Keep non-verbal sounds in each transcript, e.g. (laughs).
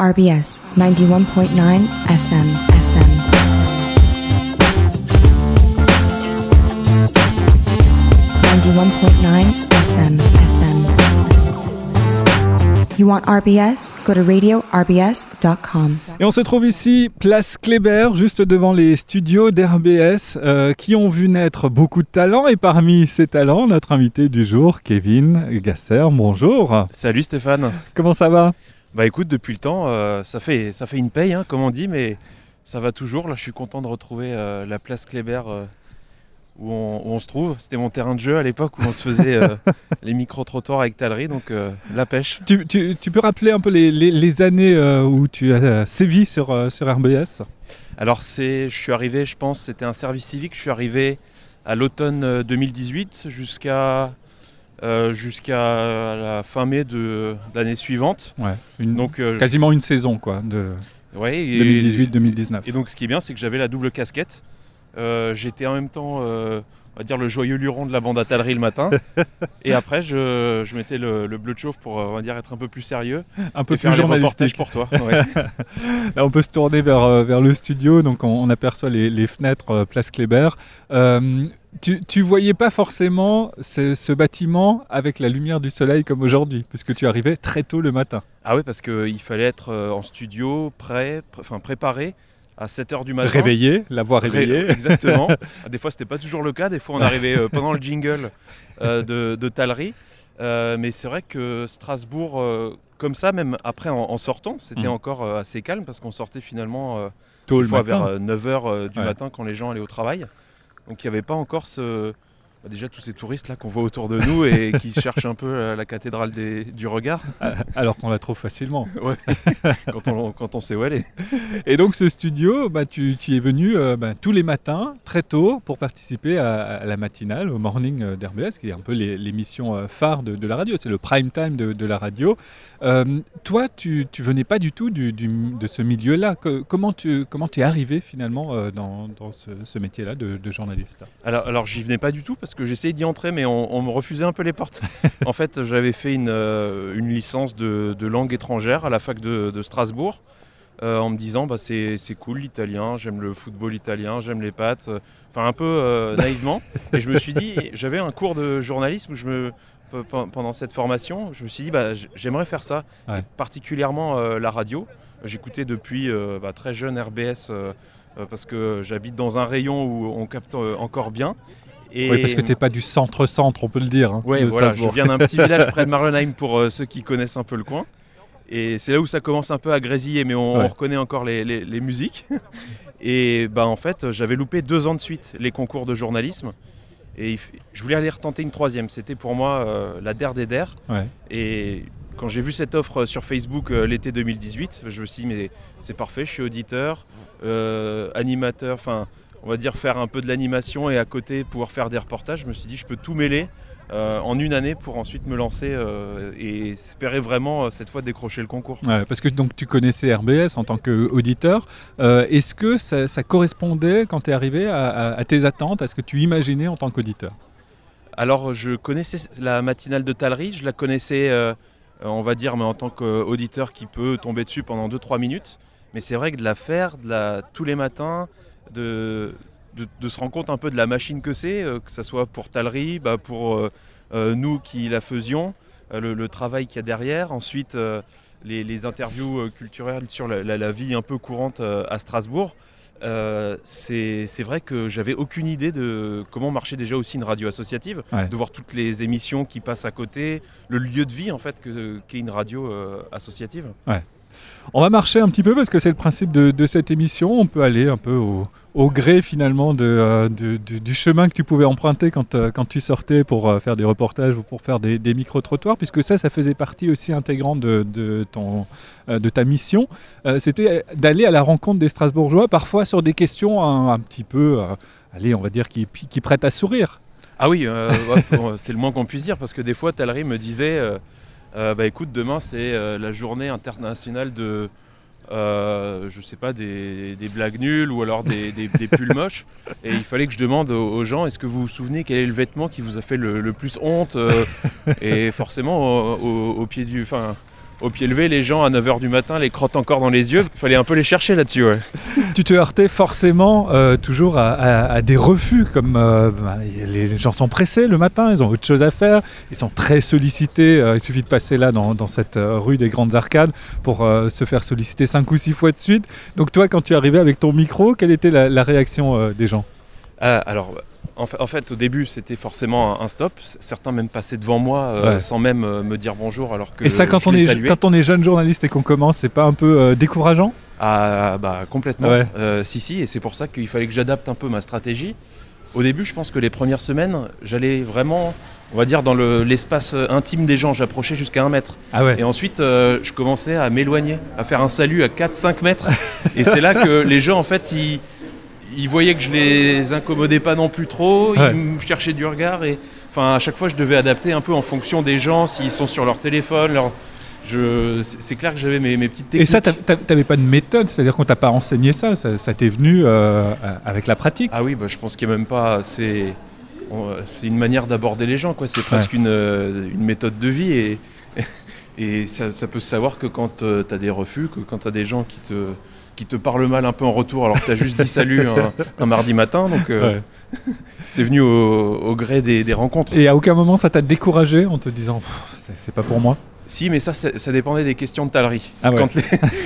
RBS 91.9 FM FM. Ninety-one point nine FM FM. You want RBS? Go to radiorbs.com. Et on se trouve ici, place Kléber, juste devant les studios d'RBS, euh, qui ont vu naître beaucoup de talents. Et parmi ces talents, notre invité du jour, Kevin Gasser. Bonjour. Salut Stéphane. Comment ça va? Bah écoute, depuis le temps, euh, ça, fait, ça fait une paye, hein, comme on dit, mais ça va toujours. Là, je suis content de retrouver euh, la place Kléber euh, où, on, où on se trouve. C'était mon terrain de jeu à l'époque où on se faisait (laughs) les micro-trottoirs avec Tallery, donc la pêche. tu, tu- tu peux rappeler un peu les, les- les années où tu as sévi sur, sur RBS Alors, c'est, je suis arrivé, je pense, c'était un service civique. Je suis arrivé à l'automne euh, 2018 jusqu'à euh, jusqu'à la fin mai de, de l'année suivante. Ouais. Une, Donc, euh, quasiment une saison, quoi, de ouais, et- 2018-2019. Et donc ce qui est bien, c'est que j'avais la double casquette. Euh, J'étais en même temps, on va dire, le joyeux luron de la bande à Tallery le matin. (laughs) et après, je, je mettais le, le bleu de chauffe pour, on va dire, être un peu plus sérieux. Un peu et faire plus reportages journalistique. pour toi. (laughs) ouais. (laughs) Là, on peut se tourner vers, vers le studio, donc on, on aperçoit les, les fenêtres Place Kléber. Tu, tu voyais pas forcément ce, ce bâtiment avec la lumière du soleil comme aujourd'hui, puisque tu arrivais très tôt le matin. ah oui, parce qu'il fallait être euh, en studio, prêt, pr- enfin préparé à 7h du matin. Réveillé, la voix Ré-. Exactement. (laughs) Ah, Des fois, c'était pas toujours le cas. Des fois, on arrivait euh, pendant le jingle euh, de, de Tallery. Euh, mais c'est vrai que Strasbourg, comme ça, même après en, en sortant, c'était Mhm. encore assez calme parce qu'on sortait finalement tôt le fois matin. vers 9h du Ouais. matin quand les gens allaient au travail. Donc il n'y avait pas encore ce. Bah, déjà tous ces touristes là qu'on voit autour de nous et qui (laughs) cherchent un peu euh, la cathédrale des- du regard Alors qu'on la trouve facilement. (laughs) quand on, quand on sait où elle est. Et donc ce studio, bah, tu, tu y es venu euh, bah, tous les matins, très tôt, pour participer à, à la matinale, au morning euh, d'RBS, qui est un peu l'émission phare de, de la radio, c'est le prime time de, de la radio. Euh, toi, tu, tu venais pas du tout du- du- de ce milieu-là. Comment tu comment es arrivé finalement dans, dans ce, ce métier-là de, de journaliste? Alors, alors j'y venais pas du tout parce que j'essayais d'y entrer, mais on, on me refusait un peu les portes. (laughs) en fait, j'avais fait une, euh, une licence de, de langue étrangère à la fac de, de Strasbourg. euh, en me disant bah, c'est cool l'italien, j'aime le football italien, j'aime les pâtes, euh, enfin un peu euh, (laughs) naïvement. Et je me suis dit, j'avais un cours de journalisme où je me, pe- pe- pendant cette formation, je me suis dit bah, j'aimerais faire ça, Ouais. Particulièrement euh, la radio. J'écoutais depuis bah, très jeune RBS parce que j'habite dans un rayon où on capte encore bien. Et... Oui, parce que tu n'es pas du centre-centre, on peut le dire. hein, de voilà, je viens d'un petit (laughs) village près de Marlenheim pour euh, ceux qui connaissent un peu le coin. Et c'est là où ça commence un peu à grésiller, mais on, Ouais. on reconnaît encore les, les- les musiques. (laughs) Et bah en fait, j'avais loupé deux ans de suite les concours de journalisme. Et je voulais aller retenter une troisième. C'était pour moi euh, la der des der. Ouais. Et quand j'ai vu cette offre sur Facebook euh, l'été 2018, je me suis dit, mais c'est parfait, je suis auditeur, euh, animateur, enfin, on va dire faire un peu de l'animation et à côté pouvoir faire des reportages. Je me suis dit, je peux tout mêler euh, en une année pour ensuite me lancer euh, et espérer vraiment euh, cette fois décrocher le concours. Ouais, parce que donc tu connaissais RBS en tant qu'auditeur. Est-ce que ça, ça correspondait quand tu es arrivé à, à- à tes attentes, à ce que tu imaginais en tant qu'auditeur? Alors, je connaissais la matinale de Tallery, je la connaissais, on va dire, mais en tant qu'auditeur qui peut tomber dessus pendant 2-3 minutes. Mais c'est vrai que de la faire de la, tous les matins, de, de, de se rendre compte un peu de la machine que c'est, euh, que ce soit pour Tallery, bah, pour euh, euh, nous qui la faisions, euh, le, le travail qu'il y a derrière. Ensuite, les, les interviews culturelles sur la, la- la vie un peu courante à Strasbourg. C'est vrai que j'avais aucune idée de comment marchait déjà aussi une radio associative, Ouais. de voir toutes les émissions qui passent à côté, le lieu de vie en fait que- qu'est une radio associative. On va marcher un petit peu parce que c'est le principe de, cette émission. On peut aller un peu au, gré finalement euh, du- chemin que tu pouvais emprunter quand, euh, tu sortais pour euh, faire des reportages ou pour faire des, micro-trottoirs, puisque ça, ça faisait partie aussi intégrante de, ta mission. C'était d'aller à la rencontre des Strasbourgeois, parfois sur des questions un, petit peu, allez, on va dire, qui, qui prêtent à sourire. Ah oui, (laughs) c'est le moins qu'on puisse dire parce que des fois Tallery me disait euh, bah écoute demain c'est euh, la journée internationale de euh, je sais pas des, blagues nulles ou alors des, pulls moches. Et il fallait que je demande aux, gens est-ce que vous vous souvenez quel est le vêtement qui vous a fait le, plus honte et forcément au, au- au pied du enfin au pied levé, les gens à 9h du matin les crottent encore dans les yeux. Il fallait un peu les chercher là-dessus. Ouais. (laughs) Tu te heurtais forcément euh, toujours à, à- à des refus, comme euh, bah, les gens sont pressés le matin, ils ont autre chose à faire, ils sont très sollicités. euh, il suffit de passer là dans, dans cette rue des Grandes Arcades pour se faire solliciter cinq ou six fois de suite. Donc toi, quand tu arrivais avec ton micro, quelle était la, la réaction des gens? Ah, alors, en fa- en fait, au début, c'était forcément un, un stop. Certains même passaient devant moi euh, Ouais. sans même euh, me dire bonjour alors que Et ça, quand je on, les est, quand on est jeune journaliste et qu'on commence, c'est pas un peu euh, décourageant? Ah bah complètement. Ouais. Si si, et c'est pour ça qu'il fallait que j'adapte un peu ma stratégie. Au début, je pense que les premières semaines, j'allais vraiment, on va dire, dans le- l'espace intime des gens. J'approchais jusqu'à un mètre. Ah ouais Et ensuite, je commençais à m'éloigner, à faire un salut à 4-5 mètres. (laughs) et c'est là que les gens, en fait, ils, ils voyaient que je les incommodais pas non plus trop. Ouais. Ils me cherchaient du regard. Et enfin, à chaque fois, je devais adapter un peu en fonction des gens, s'ils sont sur leur téléphone. Leur... Je... C'est clair que j'avais mes, mes petites Et techniques. ça, t'as- t'as- t'avais pas de méthode, c'est-à-dire qu'on t'a pas enseigné ça, ça, ça t'est venu euh, avec la pratique? Ah oui, bah, je pense qu'il n'y a même pas. C'est c'est une manière d'aborder les gens, quoi. C'est presque une, euh, une méthode de vie et, (laughs) et ça, ça peut se savoir que quand tu as des refus, que quand tu as des gens qui te, qui te parlent mal un peu en retour alors que tu as juste dit (laughs) salut un, un mardi matin. Donc euh, Ouais. (laughs) c'est venu au, au gré des, des rencontres. Et à aucun moment ça t'a découragé en te disant c'est- pas pour moi Si, mais ça, ça, dépendait des questions de talerie. Ah ouais. quand, les,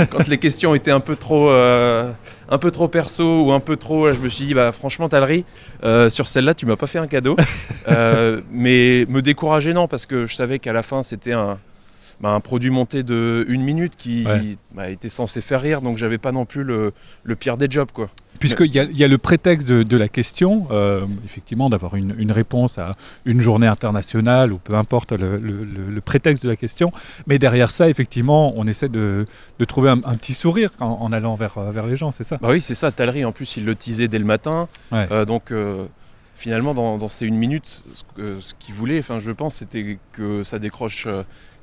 (laughs) quand les questions étaient un peu trop, euh, un peu trop perso ou un peu trop, là, je me suis dit, bah franchement, talerie, euh, sur celle-là, tu m'as pas fait un cadeau. Euh, mais me décourager, non, parce que je savais qu'à la fin, c'était un, bah, un produit monté de une minute qui Ouais. bah, était censé faire rire, donc j'avais pas non plus le, le pire des jobs, quoi. Puisqu'il y, y a le prétexte de, de la question, euh, effectivement, d'avoir une, une réponse à une journée internationale ou peu importe le, le- prétexte de la question. Mais derrière ça, effectivement, on essaie de, de trouver un, un petit sourire en, en allant vers, euh, vers les gens, c'est ça? Bah oui, c'est ça, talerie. En plus, il le teasait dès le matin. Ouais. Euh, donc, euh, finalement, dans, dans ces une minute, ce, ce qu'il voulait, enfin, je pense, c'était que ça décroche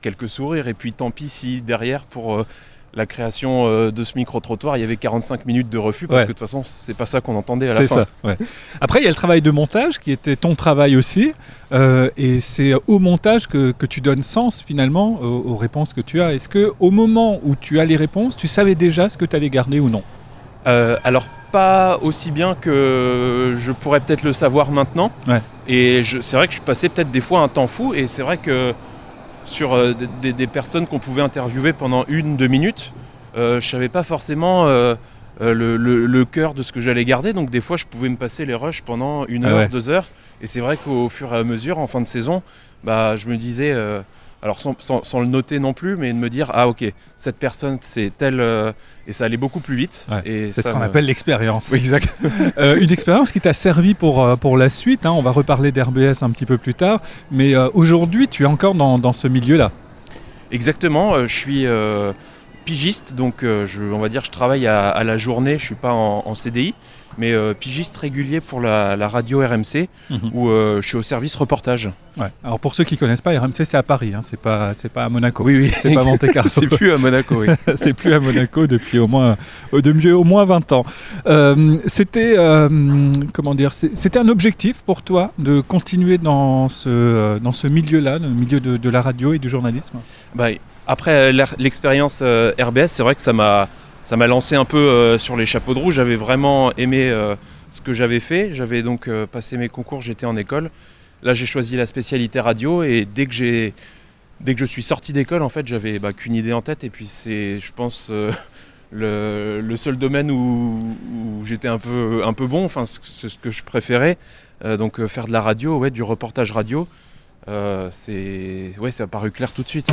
quelques sourires. Et puis, tant pis si derrière, pour euh, la création euh, de ce micro-trottoir, il y avait 45 minutes de refus, parce Ouais. que de toute façon, c'est pas ça qu'on entendait à la C'est fin. ça. ouais. Après, il y a le travail de montage qui était ton travail aussi. euh, et c'est au montage que, que tu donnes sens finalement aux, aux réponses que tu as. Est-ce que au moment où tu as les réponses, tu savais déjà ce que tu allais garder ou non? Alors pas aussi bien que je pourrais peut-être le savoir maintenant. Ouais. Et c'est vrai que je passais peut-être des fois un temps fou. Et c'est vrai que sur euh, des- personnes qu'on pouvait interviewer pendant une, deux minutes, euh, je savais pas forcément euh, le, le- le cœur de ce que j'allais garder. Donc des fois, je pouvais me passer les rushs pendant une Ah heure, ouais. deux heures. Et c'est vrai qu'au fur et à mesure, en fin de saison, bah, je me disais, alors sans, sans- sans le noter non plus, mais de me dire, ah ok, cette personne, c'est telle... euh, et ça allait beaucoup plus vite. Ouais, et C'est ce qu'on me- appelle l'expérience. Oui, exact. (laughs) Euh, une expérience qui t'a servi pour, euh, pour la suite. hein. On va reparler d'RBS un petit peu plus tard. Mais euh, aujourd'hui, tu es encore dans, dans ce milieu-là. Exactement, euh, je suis pigiste, donc je, on va dire je travaille à, à la journée, je suis pas en, en CDI, mais euh, pigiste régulier pour la, la radio RMC, où euh, je suis au service reportage. Ouais. Alors pour ceux qui connaissent pas, RMC c'est à Paris, hein. c'est pas c'est pas à Monaco. Oui, oui, C'est pas Monte Carlo. (laughs) c'est plus à Monaco, oui. (laughs) c'est plus à Monaco depuis au moins mieux au moins 20 ans. Euh, c'était comment dire c'est- C'était un objectif pour toi de continuer dans ce dans ce milieu-là, le milieu de, de la radio et du journalisme? Bah, après l'expérience RBS, c'est vrai que ça m'a ça m'a lancé un peu euh, sur les chapeaux de roue. J'avais vraiment aimé euh, ce que j'avais fait. J'avais donc euh, passé mes concours, j'étais en école. Là, j'ai choisi la spécialité radio et dès que dès que je suis sorti d'école, en fait, j'avais bah, qu'une idée en tête et puis c'est, je pense. (laughs) le, seul domaine où, j'étais un peu, un peu bon, enfin ce- c'est ce que je préférais, donc faire de la radio, ouais, du reportage radio, ouais, ça a paru clair tout de suite.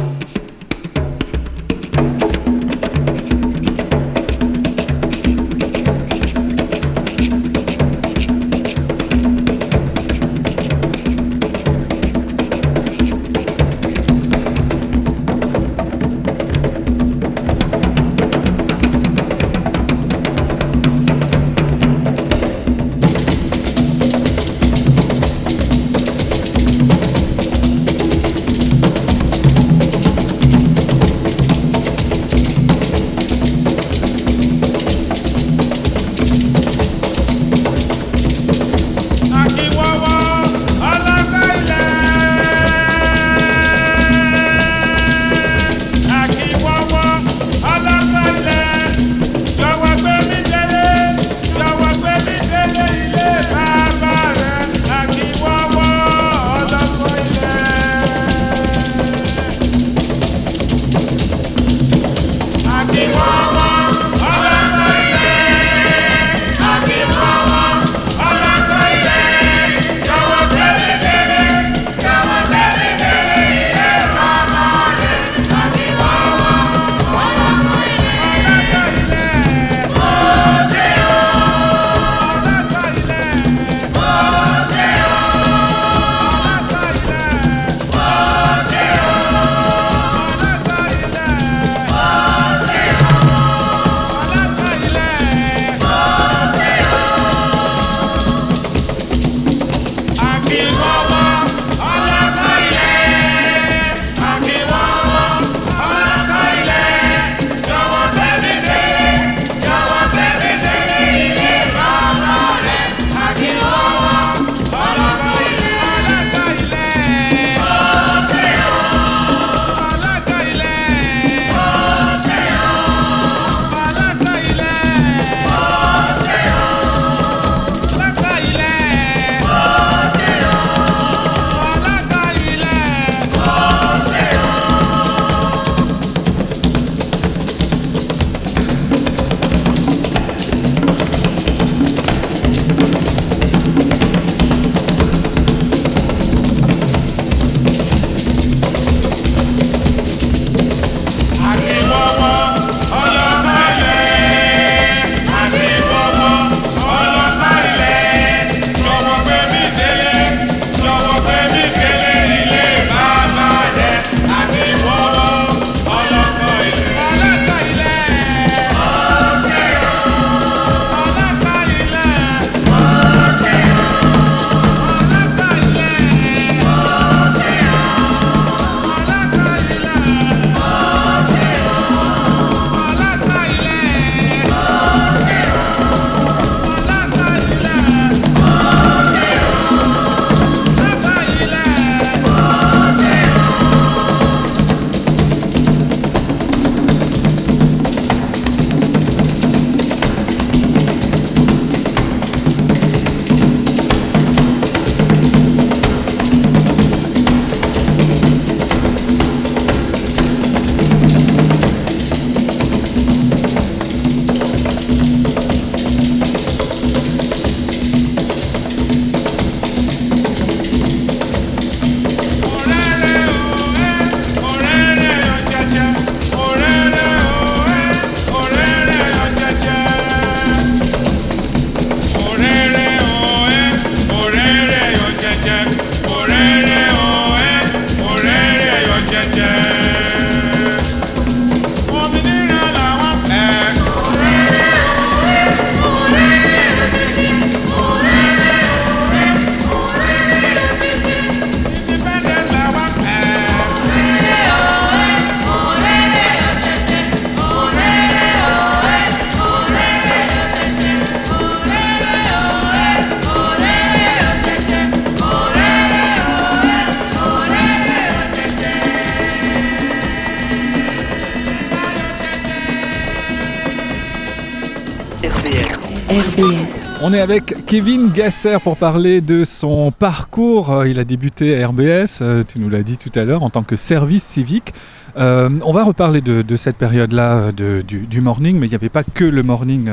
Avec Kevin Gasser pour parler de son parcours. Euh, Il a débuté à RBS, euh, tu nous l'as dit tout à l'heure, en tant que service civique. Euh, on va reparler de, cette période-là de- du, morning, mais il n'y avait pas que le morning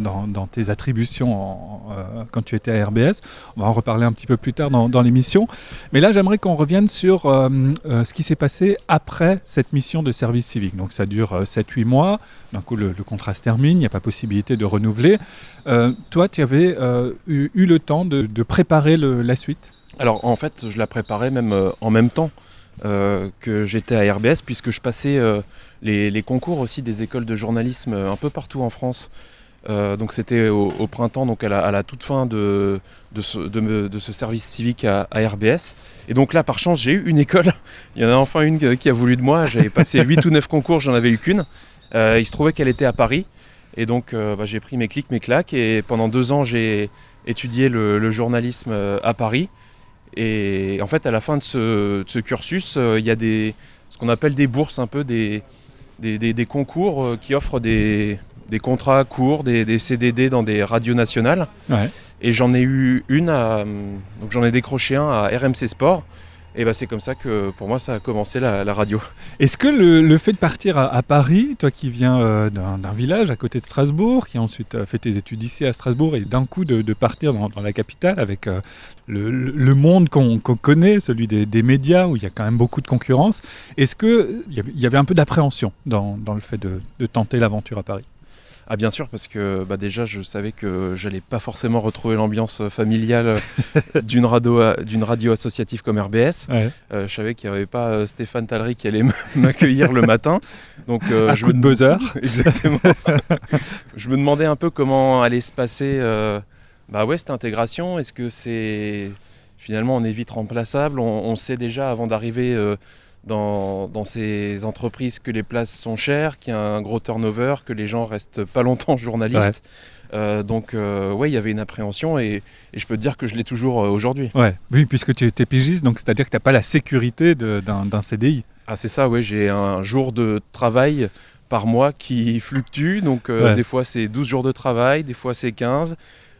dans, dans tes attributions en- quand tu étais à RBS. On va en reparler un petit peu plus tard dans, l'émission. Mais là, j'aimerais qu'on revienne sur euh, euh, ce qui s'est passé après cette mission de service civique. Donc ça dure euh, 7-8 mois. D'un coup, le, contrat se termine, il n'y a pas possibilité de renouveler. Euh, toi, tu avais euh, eu, le temps de, préparer la suite? Alors en fait, je la préparais même euh, en même temps euh, que j'étais à RBS, puisque je passais euh, les, concours aussi des écoles de journalisme euh, un peu partout en France. Euh, donc c'était au, printemps, donc à la, toute fin de, ce, service civique à, RBS. Et donc là, par chance, j'ai eu une école. (laughs) Il y en a enfin une qui a voulu de moi. J'avais passé 8 ou 9 concours, j'en avais eu qu'une. Euh, il se trouvait qu'elle était à Paris. Et donc euh, bah, j'ai pris mes clics, mes claques. Et pendant deux ans, j'ai étudié le, journalisme à Paris. Et en fait, à la fin de ce, cursus, il y a des, ce qu'on appelle des bourses, un peu des, des, concours qui offrent des, des contrats courts, des, des CDD dans des radios nationales. Ouais. Et j'en ai eu une, à, donc j'en ai décroché un à RMC Sport. Et bah, c'est comme ça que pour moi, ça a commencé la, la radio. (laughs) Est-ce que le, le fait de partir à, à Paris, toi qui viens euh, d'un village à côté de Strasbourg, qui a ensuite euh, fait tes études ici à Strasbourg, et d'un coup de, de partir dans, dans la capitale avec euh, le, monde qu'on connaît, celui des, des médias, où il y a quand même beaucoup de concurrence, est-ce qu'il y, y avait un peu d'appréhension dans, dans le fait de, de tenter l'aventure à Paris? Ah bien sûr, parce que bah, déjà je savais que j'allais pas forcément retrouver l'ambiance familiale (laughs) d'une radio, d'une radio associative comme RBS. ouais. Euh, je savais qu'il n'y avait pas euh, Stéphane Tallery qui allait (laughs) m'accueillir le matin. Donc, euh, je coup de me- buzzer. (laughs) Exactement. je me demandais un peu comment allait se passer euh, bah ouais, cette intégration. Est-ce que c'est finalement on est vite remplaçable? On, on sait déjà avant d'arriver dans, dans ces entreprises que les places sont chères, qu'il y a un gros turnover, que les gens restent pas longtemps journalistes. Euh, donc euh, ouais, il y avait une appréhension et, et je peux te dire que je l'ai toujours euh, aujourd'hui. Ouais, oui, puisque tu étais pigiste, donc c'est-à-dire que tu n'as pas la sécurité d'un CDI. Ah c'est ça, ouais, j'ai un jour de travail par mois qui fluctue, donc euh, Ouais. des fois c'est 12 jours de travail, des fois c'est 15,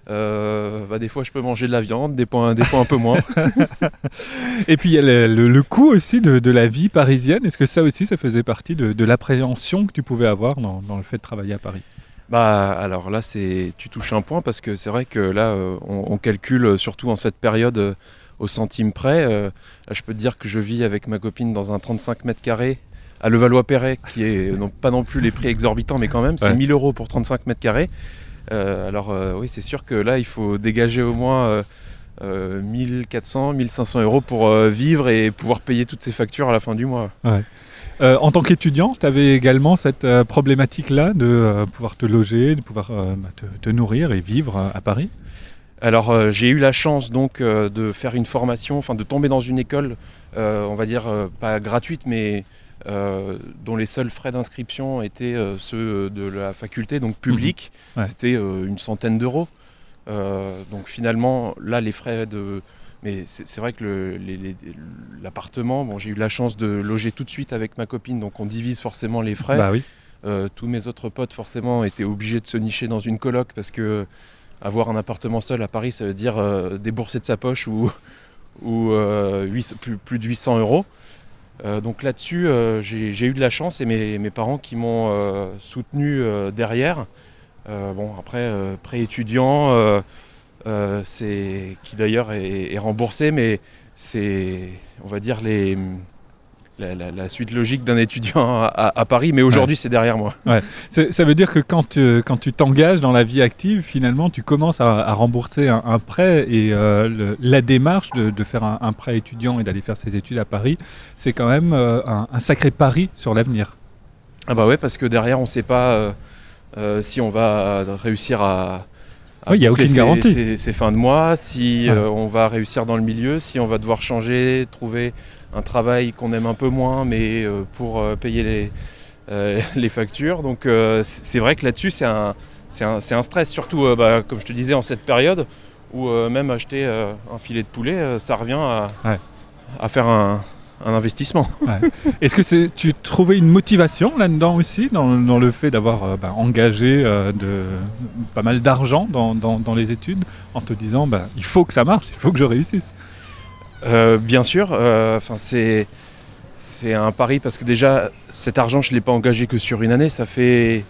Euh, bah, des fois je peux manger de la viande, des fois, des fois un peu moins. (laughs) Et puis il y a le, le- le coût aussi de, de la vie parisienne. Est-ce que ça aussi, ça faisait partie de, de l'appréhension que tu pouvais avoir dans, dans le fait de travailler à Paris? Bah alors là c'est tu touches un point parce que c'est vrai que là euh, on, on calcule euh, surtout en cette période au centime près. Euh, là, je peux te dire que je vis avec ma copine dans un 35 mètres carrés à Levallois-Perret qui est non, pas non plus les prix exorbitants mais quand même c'est Ouais. 1000 euros pour 35 mètres carrés. Euh, alors euh, oui c'est sûr que là il faut dégager au moins euh, euh, 1400, 1500 euros pour vivre et pouvoir payer toutes ces factures à la fin du mois. Euh, En tant qu'étudiant, tu avais également cette euh, problématique-là de euh, pouvoir te loger, de pouvoir bah, te, te nourrir et vivre à Paris? Alors j'ai eu la chance donc de faire une formation, enfin de tomber dans une école, on va dire pas gratuite, mais euh, dont les seuls frais d'inscription étaient euh, ceux de la faculté, donc public. Ouais. C'était euh, une centaine d'euros. Euh, donc finalement, là, les frais de... Mais c'est vrai que le- l'appartement, bon, j'ai eu la chance de loger tout de suite avec ma copine, donc on divise forcément les frais. Bah oui. Euh, tous mes autres potes forcément étaient obligés de se nicher dans une coloc parce que avoir un appartement seul à Paris, ça veut dire euh, débourser de sa poche ou, (laughs) euh, plus, plus de 800 euros. Euh, donc là-dessus, euh, j'ai eu de la chance et mes, parents qui m'ont euh, soutenu derrière. Bon, après, prêt étudiant, c'est qui d'ailleurs est remboursé, mais c'est, on va dire, les, la, la- la suite logique d'un étudiant à, Paris. Mais aujourd'hui, c'est derrière moi. C'est- Ça veut dire que quand tu, quand tu t'engages dans la vie active, finalement, tu commences à, à rembourser un, un prêt et euh, le- la démarche de, de faire un, un prêt étudiant et d'aller faire ses études à Paris, c'est quand même euh, un, un sacré pari sur l'avenir. Ah bah ouais, parce que derrière, on ne sait pas euh, euh, si on va réussir à. à Oui, il y a aucune garantie. Ses fins de mois, si Ouais. euh, on va réussir dans le milieu, si on va devoir changer, trouver un travail qu'on aime un peu moins, mais euh, pour euh, payer les, euh, (laughs) les factures. Donc euh, c'est vrai que là-dessus, c'est un, stress, surtout, euh, bah, comme je te disais, en cette période où même acheter un filet de poulet, ça revient à, Ouais. à faire un, un investissement. Est-ce que tu trouvais une motivation là-dedans aussi, dans, le fait d'avoir bah, engagé de, pas mal d'argent dans, les études, en te disant bah, il faut que ça marche, il faut que je réussisse? Bien sûr, enfin c'est c'est un pari parce que déjà cet argent je l'ai pas engagé que sur une année, ça fait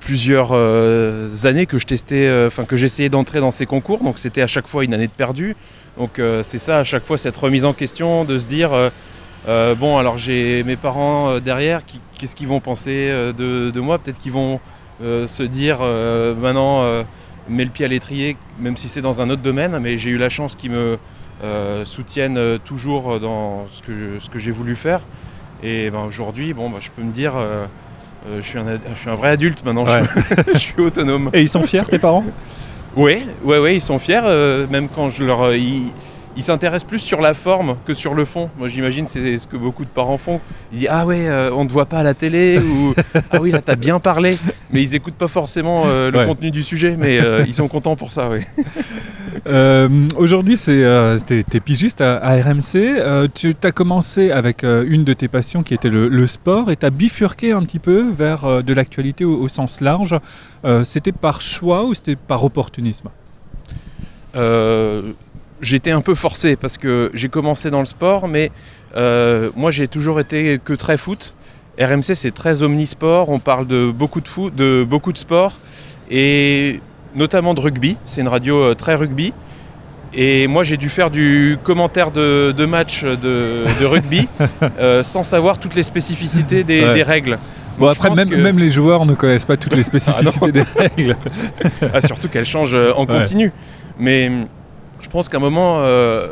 plusieurs euh, années que je testais, euh, enfin que j'essayais d'entrer dans ces concours, donc c'était à chaque fois une année de perdu. Donc euh, c'est ça à chaque fois cette remise en question de se dire bon alors j'ai mes parents derrière, qu'est-ce qu'ils vont penser de, moi? Peut-être qu'ils vont se dire maintenant mets le pied à l'étrier, même si c'est dans un autre domaine, mais j'ai eu la chance qu'ils me soutiennent toujours dans ce que, ce que j'ai voulu faire. Et ben, aujourd'hui, bon, ben, je peux me dire, euh, je, suis un, je, suis un, vrai adulte maintenant, (laughs) je, suis autonome. Et ils sont fiers, tes parents? Oui, ouais, ouais, ils sont fiers, euh, même quand je leur. Euh, ils, s'intéressent plus sur la forme que sur le fond. Moi, j'imagine c'est ce que beaucoup de parents font. Ils disent Ah ouais, on ne te voit pas à la télé, (laughs) ou Ah oui, là, t'as bien parlé. Mais ils n'écoutent pas forcément le contenu du sujet, mais ils sont contents pour ça, oui. (laughs) Euh, aujourd'hui, c'est euh, es, pigiste à, RMC. Euh, tu as commencé avec une de tes passions qui était le, sport et tu as bifurqué un petit peu vers de l'actualité au, sens large. c'était par choix ou c'était par opportunisme? J'étais un peu forcé parce que j'ai commencé dans le sport, mais moi j'ai toujours été que très foot. RMC c'est très omnisport, on parle de beaucoup de foot, de beaucoup de sport. Et notamment de rugby. C'est une radio euh, très rugby. Et moi, j'ai dû faire du commentaire de, match de, rugby (laughs) euh, sans savoir toutes les spécificités des, règles. Bon, après, même, les joueurs ne connaissent pas toutes les spécificités ah des (laughs) règles. Ah, surtout qu'elles changent euh, en continu. Mais je pense qu'à un moment,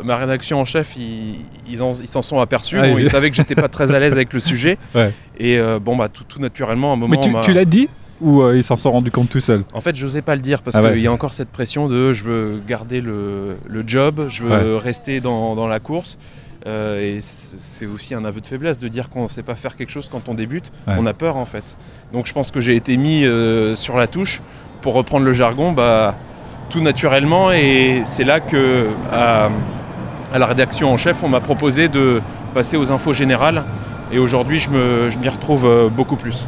ma rédaction en chef, ils s'en sont aperçus. Ah ils savaient que j'étais pas très à l'aise avec le sujet. (laughs) Et bon, bah, tout, naturellement, à un moment. Mais tu l'as dit ou euh, ils s'en sont rendus compte tout seuls En fait, je n'osais pas le dire parce ah qu'il y a encore cette pression de je veux garder le, job, je veux rester dans, la course. Euh, et c'est aussi un aveu de faiblesse de dire qu'on ne sait pas faire quelque chose quand on débute. On a peur en fait. Donc je pense que j'ai été mis euh, sur la touche pour reprendre le jargon, bah, tout naturellement. Et c'est là que à, la rédaction en chef, on m'a proposé de passer aux infos générales. Et aujourd'hui, je m'y retrouve beaucoup plus.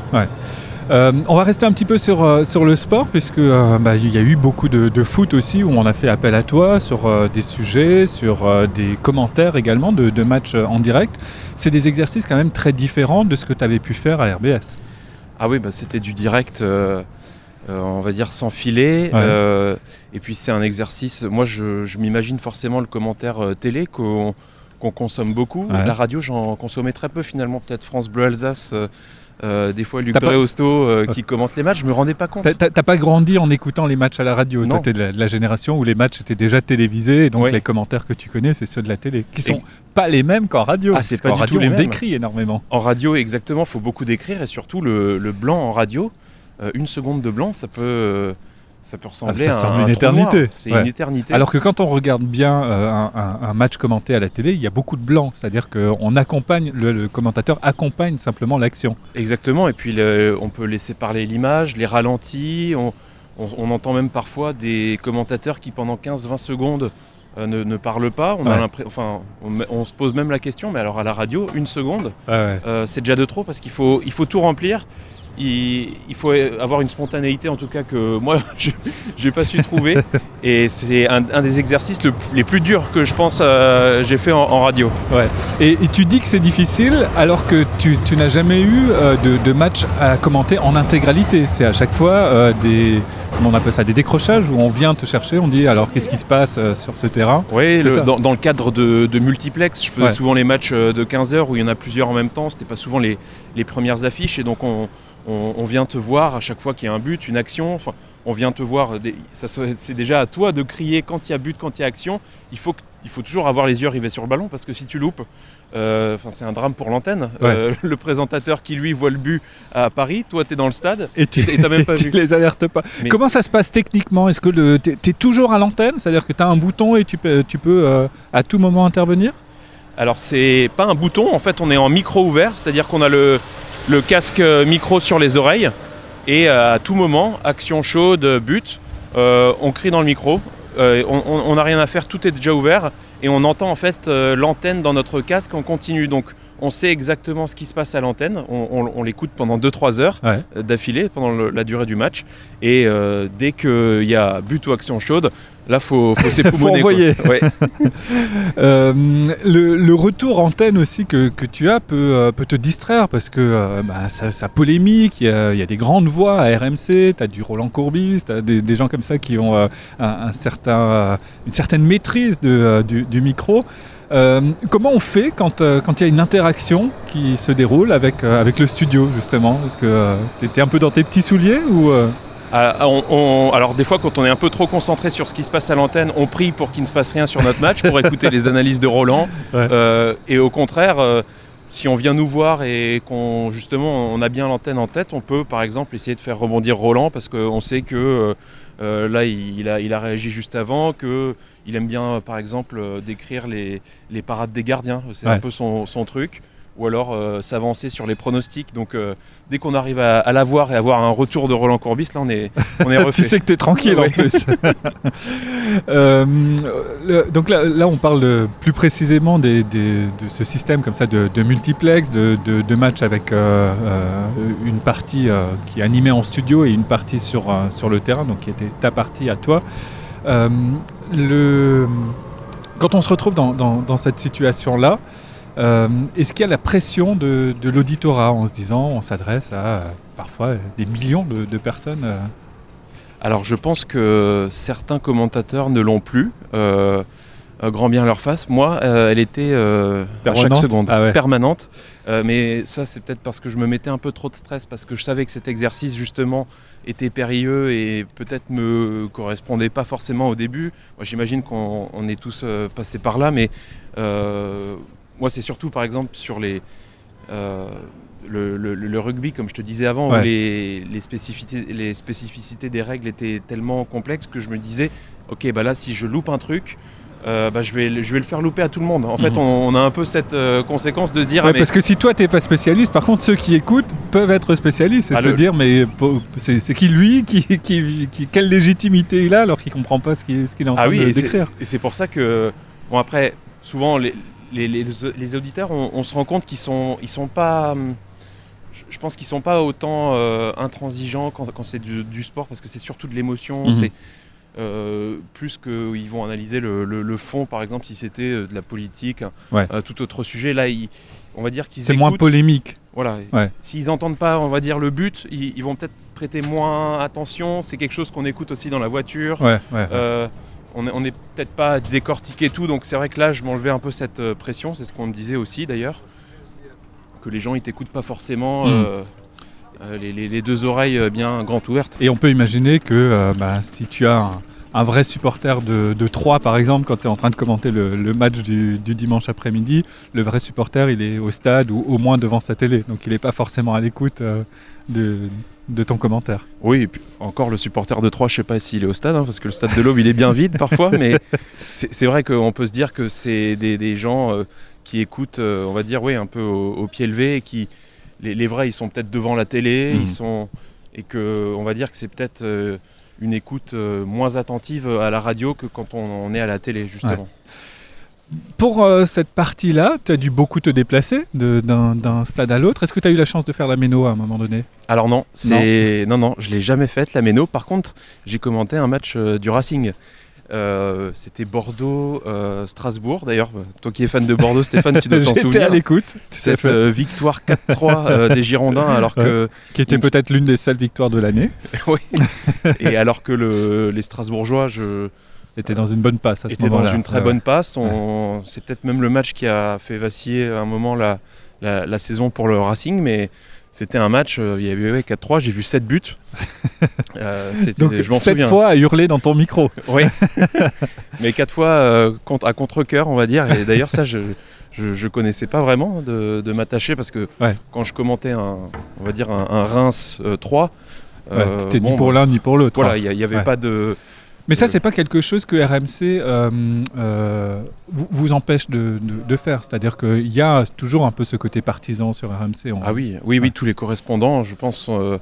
Euh, on va rester un petit peu sur, euh, sur le sport, puisque euh, bah, il y a eu beaucoup de, foot aussi, où on a fait appel à toi sur des sujets, sur des commentaires également de, matchs en direct. C'est des exercices quand même très différents de ce que tu avais pu faire à RBS. Ah oui, bah, c'était du direct, on va dire sans filet. et puis c'est un exercice, moi je, m'imagine forcément le commentaire télé qu'on consomme beaucoup. La radio, j'en consommais très peu finalement, peut-être France Bleu Alsace. Euh, des fois Luc Dreosto euh, qui commente les matchs, je me rendais pas compte. T'as pas grandi en écoutant les matchs à la radio. Toi, t'es de, de, la génération où les matchs étaient déjà télévisés, et donc les commentaires que tu connais, c'est ceux de la télé, qui sont pas les mêmes qu'en radio. Ah, c'est pas du radio, on décrit énormément. En radio, exactement, il faut beaucoup décrire, et surtout le, blanc en radio, euh, une seconde de blanc, ça peut ça peut ressembler ah, à une éternité. C'est une éternité. Alors que quand on regarde bien euh, un, match commenté à la télé, il y a beaucoup de blanc, c'est-à-dire qu'on accompagne, le, commentateur accompagne simplement l'action. Exactement, et puis on peut laisser parler l'image, les ralentis, on, entend même parfois des commentateurs qui pendant 15-20 secondes euh, ne, parlent pas. On, a enfin, on, se pose même la question, mais alors à la radio, une seconde, euh, c'est déjà de trop parce qu'il faut, il faut tout remplir il, faut avoir une spontanéité en tout cas que moi (laughs) je n'ai pas su trouver (laughs) et c'est un, des exercices les plus durs que je pense euh, j'ai fait en, radio. Ouais. Et, tu dis que c'est difficile alors que tu, n'as jamais eu euh, de, match à commenter en intégralité. C'est à chaque fois euh, des on appelle ça des décrochages où on vient te chercher, on dit alors qu'est-ce qui se passe sur ce terrain? Oui, dans, le cadre de, multiplex, je faisais souvent les matchs de 15 heures où il y en a plusieurs en même temps, c'était pas souvent les, les premières affiches et donc on, on, vient te voir à chaque fois qu'il y a un but, une action. on vient te voir. C'est déjà à toi de crier quand il y a but, quand il y a action. Il faut, faut toujours avoir les yeux rivés sur le ballon parce que si tu loupes, euh, c'est un drame pour l'antenne. Euh, (laughs) le présentateur qui lui voit le but à Paris, toi tu es dans le stade et tu (laughs) n'as même pas vu. les alertes pas. Comment ça se passe techniquement? Est-ce que tu es, toujours à l'antenne? C'est-à-dire que tu as un bouton et tu peux, tu peux euh, à tout moment intervenir? Alors c'est pas un bouton, en fait on est en micro ouvert, c'est-à-dire qu'on a le, le casque micro sur les oreilles. Et à tout moment, action chaude, but, euh, on crie dans le micro, euh, on n'a rien à faire, tout est déjà ouvert et on entend en fait l'antenne dans notre casque en continu. Donc on sait exactement ce qui se passe à l'antenne. On, on- on l'écoute pendant 2-3 heures Ouais. euh, d'affilée pendant le- la durée du match. Et euh, dès qu'il y a but ou action chaude, là, faut, faut (laughs) s'époumoner. envoyer. Ouais. (laughs) Euh, le, le retour antenne aussi que, que tu as peut, euh, peut te distraire parce que euh, bah, ça, ça polémique, il y, a, il y a des grandes voix à RMC, tu as du Roland Courbis, tu as des, des gens comme ça qui ont euh, un, un certain, une certaine maîtrise de, du, du micro. Comment on fait quand quand il y a une interaction qui se déroule avec, avec le studio justement? Est-ce que tu étais un peu dans tes petits souliers ou euh, on- on- alors des fois quand on est un peu trop concentré sur ce qui se passe à l'antenne, on prie pour qu'il ne se passe rien sur notre match, pour écouter les analyses de Roland. Ouais. Euh, et au contraire, euh, si on vient nous voir et qu'on justement on a bien l'antenne en tête, on peut par exemple essayer de faire rebondir Roland parce qu'on sait que là il, il a, il a réagi juste avant, que il aime bien par exemple décrire les, les parades des gardiens, c'est Ouais. un peu son, son truc. Ou alors euh, s'avancer sur les pronostics. Donc euh, dès qu'on arrive à, à la voir et avoir un retour de Roland Courbis, là on est, on est (laughs) refait. tu sais que tu es tranquille en Ouais. plus. (laughs) Euh, le- donc là, là, on parle de- plus précisément des- des- de ce système comme ça de, de multiplex, de, de- matchs avec une partie qui est animée en studio et une partie sur, sur le terrain, donc qui était ta partie à toi. Le, quand on se retrouve dans, dans- dans cette situation-là, euh, est-ce qu'il y a la pression de, de l'auditorat en se disant on s'adresse à euh, parfois des millions de, de personnes euh, Alors je pense que certains commentateurs ne l'ont plus. euh, grand bien leur face. Moi, elle était à chaque seconde, Ah ouais. permanente. Mais ça, c'est peut-être parce que je me mettais un peu trop de stress, parce que je savais que cet exercice, justement, était périlleux et peut-être me correspondait pas forcément au début. Moi, j'imagine qu'on on est tous passés par là, mais moi, c'est surtout, par exemple, sur les... euh, le, le- le rugby, comme je te disais avant, Ouais. où les, les spécificités, les spécificités des règles étaient tellement complexes que je me disais, ok, bah là, si je loupe un truc, euh, bah, je, vais, le- je vais le faire louper à tout le monde. En fait, Mhm. on, on a un peu cette euh, conséquence de se dire, Ouais, ah, mais- parce que si toi t'es pas spécialiste, par contre ceux qui écoutent peuvent être spécialistes et Ah, se le- dire mais c'est qui lui, qui, qui, qui- quelle légitimité il a alors qu'il comprend pas ce qu'il ce est en train Ah oui, de et décrire. Et c'est pour ça que, bon après, souvent les, les, les- les auditeurs, on, on se rend compte qu'ils sont, ils sont pas, hum, je, pense qu'ils sont pas autant euh, intransigeants quand, quand c'est du, du sport, parce que c'est surtout de l'émotion, Mhm. c'est euh, plus qu'ils vont analyser le, le- le fond, par exemple, si c'était euh, de la politique, Ouais. euh, tout autre sujet, là, ils- on va dire qu'ils C'est moins polémique. Voilà. Ouais. S'ils n'entendent pas, on va dire, le but, ils, ils vont peut-être prêter moins attention. C'est quelque chose qu'on écoute aussi dans la voiture. Ouais. Euh, on n'est peut-être pas à décortiquer tout, donc c'est vrai que là, je m'enlevais un peu cette euh, pression. C'est ce qu'on me disait aussi d'ailleurs, que les gens ils t'écoutent pas forcément. Mm. euh, euh, les, les- les deux oreilles bien grandes ouvertes. Et on peut imaginer que euh, bah, si tu as un, un vrai supporter de, de Troyes, par exemple, quand tu es en train de commenter le, le match du, du dimanche après-midi, le vrai supporter, il est au stade ou au moins devant sa télé. Donc il n'est pas forcément à l'écoute euh, de, de ton commentaire. Oui, et puis encore le supporter de Troyes, je sais pas s'il est au stade, hein, parce que le stade de l'Aube il est bien vide parfois, (laughs) mais c'est vrai qu'on peut se dire que c'est des, des gens euh, qui écoutent, euh, on va dire, oui, un peu au, au pied levé, et qui les, les vrais ils sont peut-être devant la télé, Mhm. ils sont et que on va dire que c'est peut-être euh, une écoute moins attentive à la radio que quand on, on est à la télé justement. Pour euh, cette partie-là, tu as dû beaucoup te déplacer d'un stade à l'autre. Est-ce que tu as eu la chance de faire la méno à un moment donné? Alors non, c'est non non, je l'ai jamais faite la méno. Par contre, j'ai commenté un match euh, du Racing. Euh, C'était Bordeaux-Strasbourg. D'ailleurs, toi qui es fan de Bordeaux, Stéphane, tu dois (laughs) t'en J'étais à souvenir. l'écoute, Cette euh, victoire 4-3 euh, des (laughs) Girondins, alors que qui était une- peut-être l'une des seules victoires de l'année. (laughs) et alors que le- les Strasbourgeois, je était dans une bonne passe à ce étaient dans moment-là. une très Ouais, bonne passe. On- C'est peut-être même le match qui a fait vaciller à un moment la, la, la saison pour le Racing, mais c'était un match. euh, il y avait ouais, 4-3. J'ai vu 7 buts. (laughs) Euh, Donc je m'en cette souviens. fois à hurler dans ton micro. (laughs) Oui. (laughs) Mais quatre fois euh, contre- à contre-coeur, on va dire. Et d'ailleurs, ça, je, je, je connaissais pas vraiment de, de m'attacher parce que Ouais. quand je commentais un, on va dire un, un Reims euh, 3, Ouais, euh, C'était bon, ni pour l'un ni pour l'autre. Voilà, hein. il n'y avait Ouais. pas de. Mais ça, Euh, c'est pas quelque chose que RMC euh, euh, vous, vous empêche de, de- de faire. C'est-à-dire qu'il y a toujours un peu ce côté partisan sur RMC. On- Ah oui, oui, oui, Ouais. tous les correspondants, je pense, euh,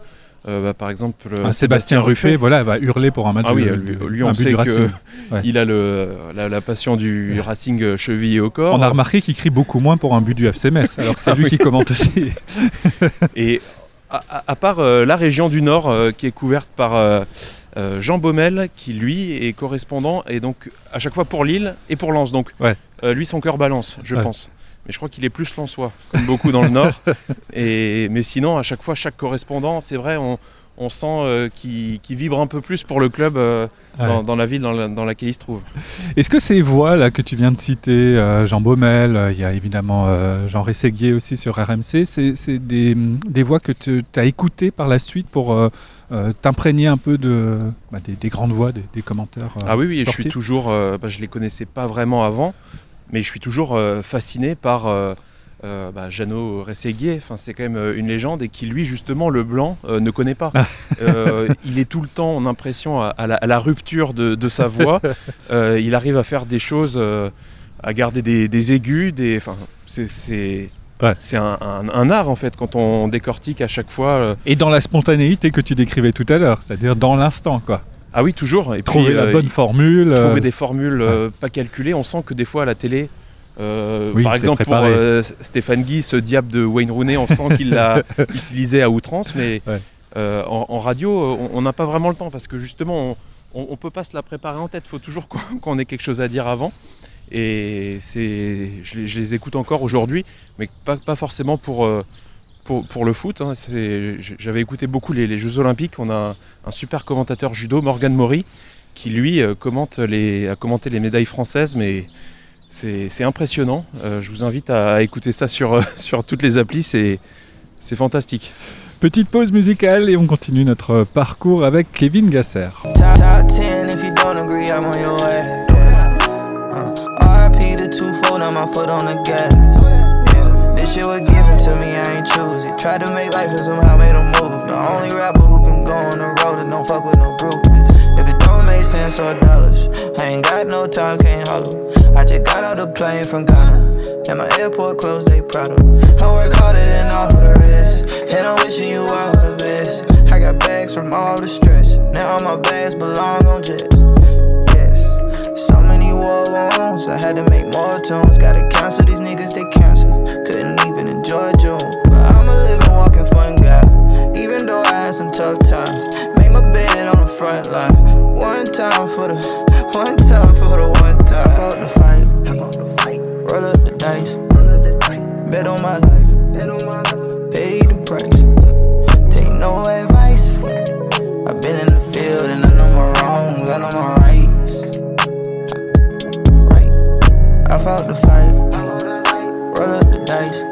bah, par exemple, Sébastien Ruffet, voilà, va hurler pour un match Ah oui, lui, on sait Racing. (laughs) Ouais. qu'il a le, la, la passion du Racing euh, chevillé au corps. On a remarqué qu'il crie beaucoup moins pour un but du FC Metz, alors que c'est (laughs) Ah lui oui. qui commente aussi. Et à, part euh, la région du Nord euh, qui est couverte par euh, Jean Baumel, qui lui est correspondant et donc à chaque fois pour Lille et pour Lens. Donc Ouais. lui, son cœur balance, je Ouais. pense. Mais je crois qu'il est plus lensois, comme beaucoup dans le Nord. (laughs) Et, mais sinon, à chaque fois, chaque correspondant, c'est vrai, on, on sent euh, qu'il vibre un peu plus pour le club euh, dans, Ouais. dans la ville dans, la- dans laquelle il se trouve. Est-ce que ces voix là que tu viens de citer, euh, Jean Baumel, euh, il y a évidemment Jean Rességuier aussi sur RMC, c'est des, des voix que tu as écoutées par la suite pour t'imprégner un peu de, bah, des, des grandes voix, des, des commentaires Ah oui, oui, je suis toujours. bah, je les connaissais pas vraiment avant, mais je suis toujours fasciné par euh, bah, Jeannot Rességuier. Enfin, c'est quand même euh, une légende et qui, lui, justement, le blanc euh, ne connaît pas. (laughs) Euh, il est tout le temps, on a l'impression, à, à la, à la rupture de, de sa voix. (laughs) Il arrive à faire des choses, à garder des, des aigus, des. Enfin, c'est. c'est Ouais. c'est un, un- un art en fait quand on décortique à chaque fois. euh, Et dans la spontanéité que tu décrivais tout à l'heure, c'est-à-dire dans l'instant, quoi. Ah oui, toujours. Et puis, Trouver la euh, bonne formule. euh, trouver des formules pas calculées. On sent que des fois à la télé, euh, Oui, par exemple pour euh, Stéphane Guy, ce diable de Wayne Rooney, on sent qu'il l'a (laughs) utilisé à outrance, mais Ouais. euh, en, en radio, on- n'a pas vraiment le temps parce que justement, on ne peut pas se la préparer en tête. Il faut toujours (laughs) qu'on ait quelque chose à dire avant. Et c'est, je, les, je les écoute encore aujourd'hui, mais pas, pas forcément pour, pour, pour le foot. hein. J'avais écouté beaucoup les, les Jeux Olympiques. On a un, un super commentateur judo, Morgan Mori, qui lui commente les, a commenté les médailles françaises, mais c'est impressionnant. Euh, je vous invite à, à écouter ça sur, euh, (laughs) sur toutes les applis, c'est c'est fantastique. Petite pause musicale et on continue notre parcours avec Kevin Gasser. Top, top 10, if you don't agree, I'm on your way. Yeah. RIP the two-fold, now my foot on the gas. Yeah. This shit was given to me, I ain't choose it. Tried to make life and somehow made a move. The only rapper who can go on the road and don't fuck with no groupies. Make sense or dollars, I ain't got no time, can't holler. I just got out the plane from Ghana. And my airport closed, they proud of. I work harder than all the rest. And I'm wishing you all the best. I got bags from all the stress. Now all my bags belong on jets. Yes. So many war wounds. I had to make more tunes. Gotta cancel these niggas, they cancel. Couldn't even enjoy June. But I'm a living, walking fun guy. Even though I had some tough times. Made my bed on the front line. One time for the, one time for the one time. I fought the fight. Roll up the dice. Bet on my life. Pay the price. Take no advice. I've been in the field and I know my wrongs, I know my rights. Right. I fought the fight. Roll up the dice.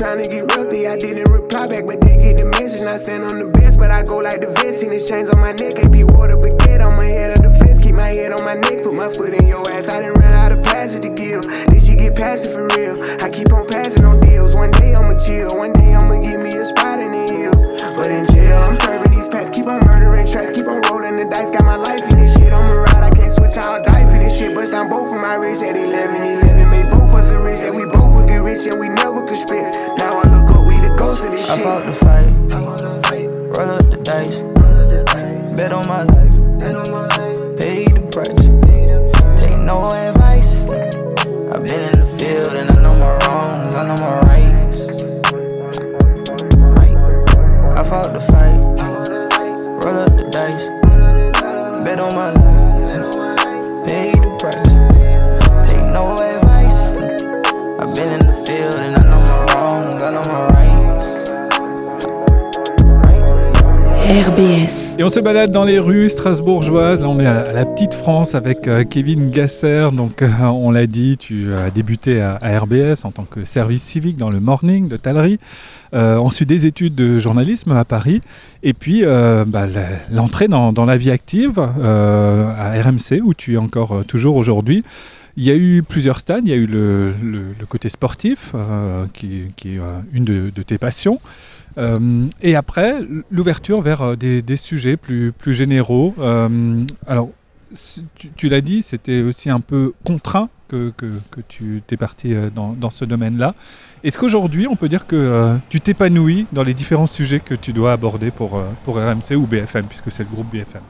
Trying to get wealthy. I didn't reply back, but they get the message. Not saying I'm the best, but I go like the vest. See the chains on my neck, AP water baguette. I'm ahead of the fence, keep my head on my neck, put my foot in your ass. I didn't run out of passes to give. Did she get passive for real? I keep on passing on deals. One day I'ma chill, one day I'ma give me a spot in the hills. But in jail, I'm serving these packs, keep on murdering tracks, keep on rolling the dice. Got my life in this shit, I'ma ride, I can't switch, I'll die for this shit. Bust down both of my wrists at 11, 11. Made both us rich, and we both would get rich, and we never could split. I fought the fight. Se balade dans les rues strasbourgeoises. Là, on est à la petite France avec euh, Kevin Gasser. Donc, euh, on l'a dit, tu as débuté à, RBS en tant que service civique dans le morning de Tallery. Euh, ensuite, des études de journalisme à Paris. Et puis, euh, bah, l'entrée dans, la vie active à RMC, où tu es encore toujours aujourd'hui. Il y a eu plusieurs stades. Il y a eu le, côté sportif, qui, est une de tes passions. Euh, et après, l'ouverture vers euh, des, sujets plus, plus généraux. Euh, alors, tu, l'as dit, c'était aussi un peu contraint que, que, tu t'es parti dans, ce domaine-là. Est-ce qu'aujourd'hui, on peut dire que tu t'épanouis dans les différents sujets que tu dois aborder pour, pour RMC ou BFM, puisque c'est le groupe BFM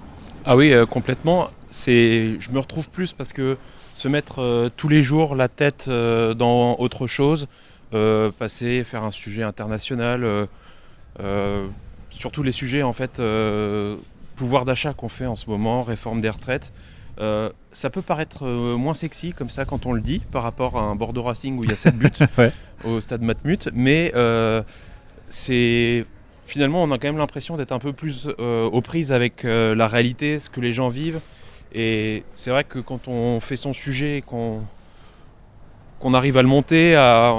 Ah oui, complètement. C'est, je me retrouve plus parce que se mettre tous les jours la tête dans autre chose, passer, faire un sujet international, euh, euh, surtout les sujets en fait, euh, pouvoir d'achat qu'on fait en ce moment, réforme des retraites. euh, ça peut paraître euh, moins sexy comme ça quand on le dit par rapport à un Bordeaux Racing où il y a 7 buts (laughs) Ouais. au stade Matmut, mais euh, c'est finalement on a quand même l'impression d'être un peu plus aux prises avec la réalité, ce que les gens vivent. Et c'est vrai que quand on fait son sujet et qu'on qu'on arrive à le monter, à,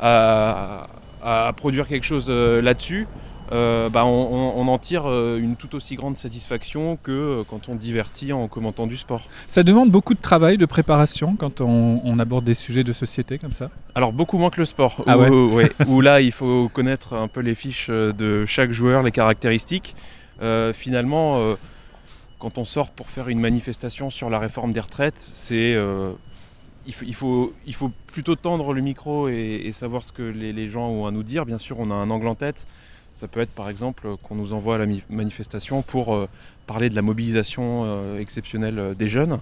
à- à produire quelque chose euh, là-dessus, euh, bah, on, on- on en tire euh, une tout aussi grande satisfaction que quand on divertit en commentant du sport. Ça demande beaucoup de travail, de préparation quand on, on aborde des sujets de société comme ça? Alors beaucoup moins que le sport, Ah où, ouais ouais, (laughs) où là il faut connaître un peu les fiches de chaque joueur, les caractéristiques. Euh, finalement, euh, quand on sort pour faire une manifestation sur la réforme des retraites, c'est il, faut, il, faut, il faut plutôt tendre le micro et, et savoir ce que les, les gens ont à nous dire. Bien sûr, on a un angle en tête. Ça peut être par exemple qu'on nous envoie à la manifestation pour euh, parler de la mobilisation euh, exceptionnelle euh, des jeunes.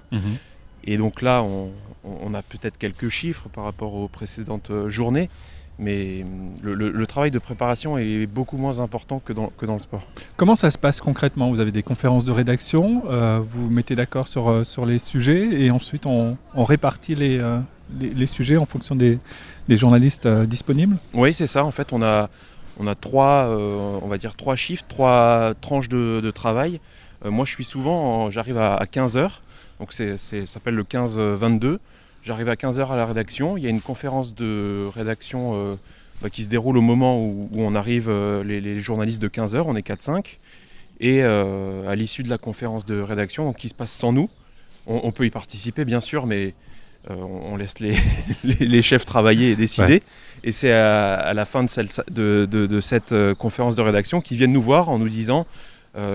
Et donc là, on, a peut-être quelques chiffres par rapport aux précédentes journées, mais hum, le, le- le travail de préparation est beaucoup moins important que dans, que dans le sport. Comment ça se passe concrètement? Vous avez des conférences de rédaction, euh, vous vous mettez d'accord sur, euh, sur les sujets et ensuite on, on répartit les, euh, les, les sujets en fonction des, des journalistes euh, disponibles? Oui, c'est ça. En fait, on a, on a trois, on va dire trois chiffres, trois tranches de, de travail. Moi, je suis souvent, en- j'arrive à, à 15 heures, donc c'est- ça s'appelle le 15-22. J'arrive à 15 heures à la rédaction. Il y a une conférence de rédaction euh, bah, qui se déroule au moment où, où on arrive, euh, les, les journalistes de 15 heures, on est 4-5. Et euh, à l'issue de la conférence de rédaction, donc qui se passe sans nous, on, on peut y participer bien sûr, mais on, on laisse les, (laughs) les- les chefs travailler et décider. Et c'est à, à la fin de, celle- de- de- de cette conférence de rédaction qu'ils viennent nous voir en nous disant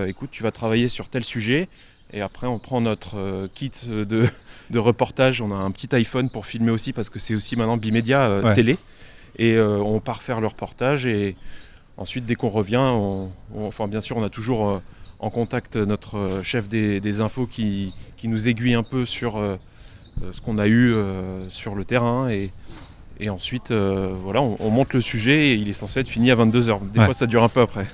écoute, tu vas travailler sur tel sujet. Et après, on prend notre euh, kit de, (laughs) de reportage. On a un petit iPhone pour filmer aussi parce que c'est aussi maintenant bimédia euh, Ouais. télé. Et euh, on part faire le reportage. Et ensuite, dès qu'on revient, on- on- enfin, bien sûr, on a toujours en contact notre chef des, des infos qui, qui nous aiguille un peu sur euh, ce qu'on a eu euh, sur le terrain. Et, et ensuite, euh, voilà, on, on monte le sujet et il est censé être fini à 22h. Des Ouais. fois, ça dure un peu après.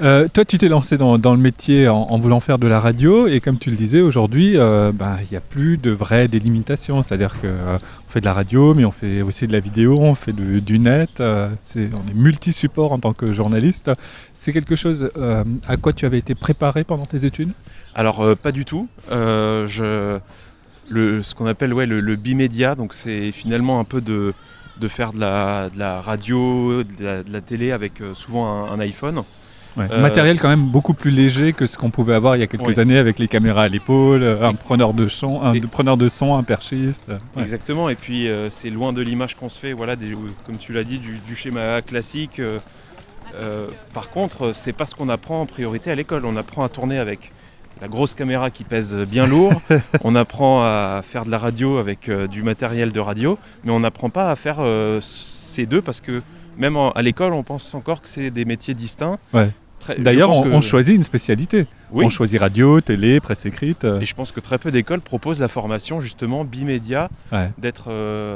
Euh, toi, tu t'es lancé dans, dans le métier en, en voulant faire de la radio, et comme tu le disais, aujourd'hui, euh, ben, il n'y a plus de vraies délimitations. C'est-à-dire qu'on fait de la radio, mais on fait aussi de la vidéo, on fait de- du net. euh, c'est- on est multi-support en tant que journaliste. C'est quelque chose euh, à quoi tu avais été préparé pendant tes études? Alors, euh, pas du tout. Euh, je, le, ce qu'on appelle ouais, le, le bimédia, donc c'est finalement un peu de, de faire de la, de la radio, de la, de la télé avec euh, souvent un, un iPhone. Ouais. Euh, Matériel quand même beaucoup plus léger que ce qu'on pouvait avoir il y a quelques années avec les caméras à l'épaule, euh, un preneur de son, un Et- preneur de son, un perchiste. ouais. Exactement, et puis euh, c'est loin de l'image qu'on se fait, voilà, des- comme tu l'as dit, du, du schéma classique. euh, par contre, c'est pas ce qu'on apprend en priorité à l'école. On apprend à tourner avec la grosse caméra qui pèse bien lourd, (laughs) on apprend à faire de la radio avec euh, du matériel de radio, mais on n'apprend pas à faire euh, ces deux parce que même en- à l'école, on pense encore que c'est des métiers distincts. Ouais. D'ailleurs, on, que- on choisit une spécialité. Oui. On choisit radio, télé, presse écrite. euh, Et je pense que très peu d'écoles proposent la formation justement bimédia, Ouais. d'être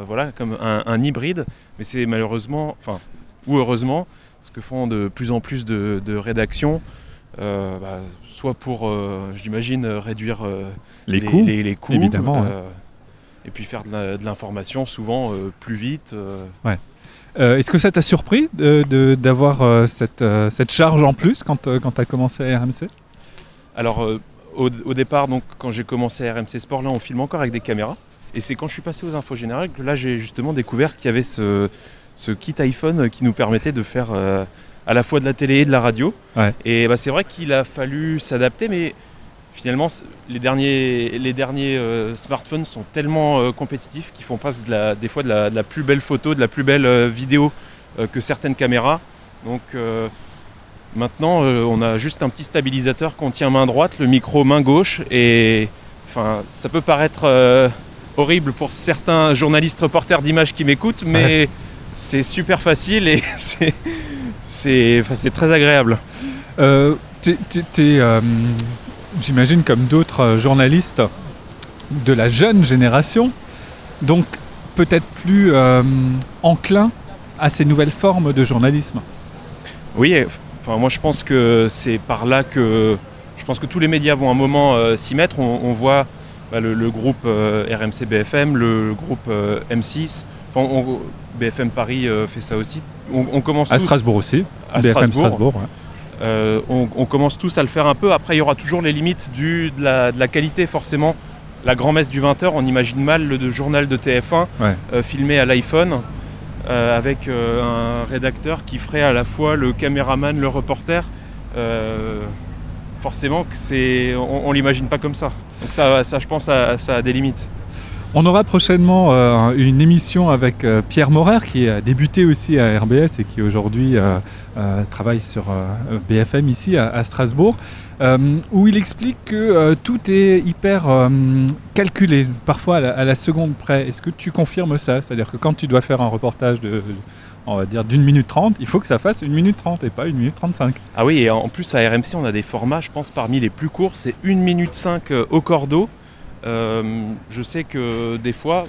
voilà comme un, un hybride. Mais c'est malheureusement, enfin ou heureusement, ce que font de plus en plus de, de rédactions, euh, bah, soit pour, euh, j'imagine, euh, réduire les, coûts. les, les coûts, évidemment, ouais. et puis faire de de l'information souvent plus vite. Euh, Est-ce que ça t'a surpris de- de- d'avoir euh, cette, cette charge en plus quand, quand tu as commencé à RMC Alors au, au départ, donc quand j'ai commencé à RMC Sport, là on filme encore avec des caméras. Et c'est quand je suis passé aux infos générales que là j'ai justement découvert qu'il y avait ce, ce kit iPhone qui nous permettait de faire euh, à la fois de la télé et de la radio. Ouais. Et bah, c'est vrai qu'il a fallu s'adapter, mais finalement les derniers, les derniers euh, smartphones sont tellement euh, compétitifs qu'ils font face de la- des fois de la, de la plus belle photo, de la plus belle euh, vidéo que certaines caméras. Donc Maintenant, on a juste un petit stabilisateur qu'on tient main droite, le micro main gauche, et enfin, ça peut paraître horrible pour certains journalistes reporters d'images qui m'écoutent, mais c'est super facile et (laughs) c'est c'est très agréable. Euh, euh, J'imagine comme d'autres euh, journalistes de la jeune génération, donc peut-être plus euh, enclin à ces nouvelles formes de journalisme. Oui, enfin, moi je pense que c'est par là que je pense que tous les médias vont un moment s'y mettre. On, on voit bah, le, le groupe RMC BFM, le, groupe euh, M6, enfin, on- BFM Paris euh, fait ça aussi. On, on commence À tous- Strasbourg aussi, à BFM Strasbourg. Strasbourg. ouais. Euh, on, on commence tous à le faire un peu. Après, il y aura toujours les limites du, de, la, de la qualité, forcément. La grand-messe du 20h, on imagine mal le journal de TF1 Ouais. euh, filmé à l'iPhone euh, avec un rédacteur qui ferait à la fois le caméraman, le reporter. Forcément, que c'est, on, on l'imagine pas comme ça. Donc ça, ça je pense, ça a des limites. On aura prochainement euh, une émission avec euh, Pierre Morer qui a débuté aussi à RBS et qui aujourd'hui euh, travaille sur BFM ici à, Strasbourg, où il explique que tout est hyper calculé, parfois à la, seconde près. Est-ce que tu confirmes ça? C'est-à-dire que quand tu dois faire un reportage de, on va dire, d'une minute trente, il faut que ça fasse une minute trente et pas une minute trente-cinq. Ah oui, et en plus à RMC, on a des formats, je pense, parmi les plus courts, c'est 1 minute 5 euh, au cordeau. Euh, je sais que des fois,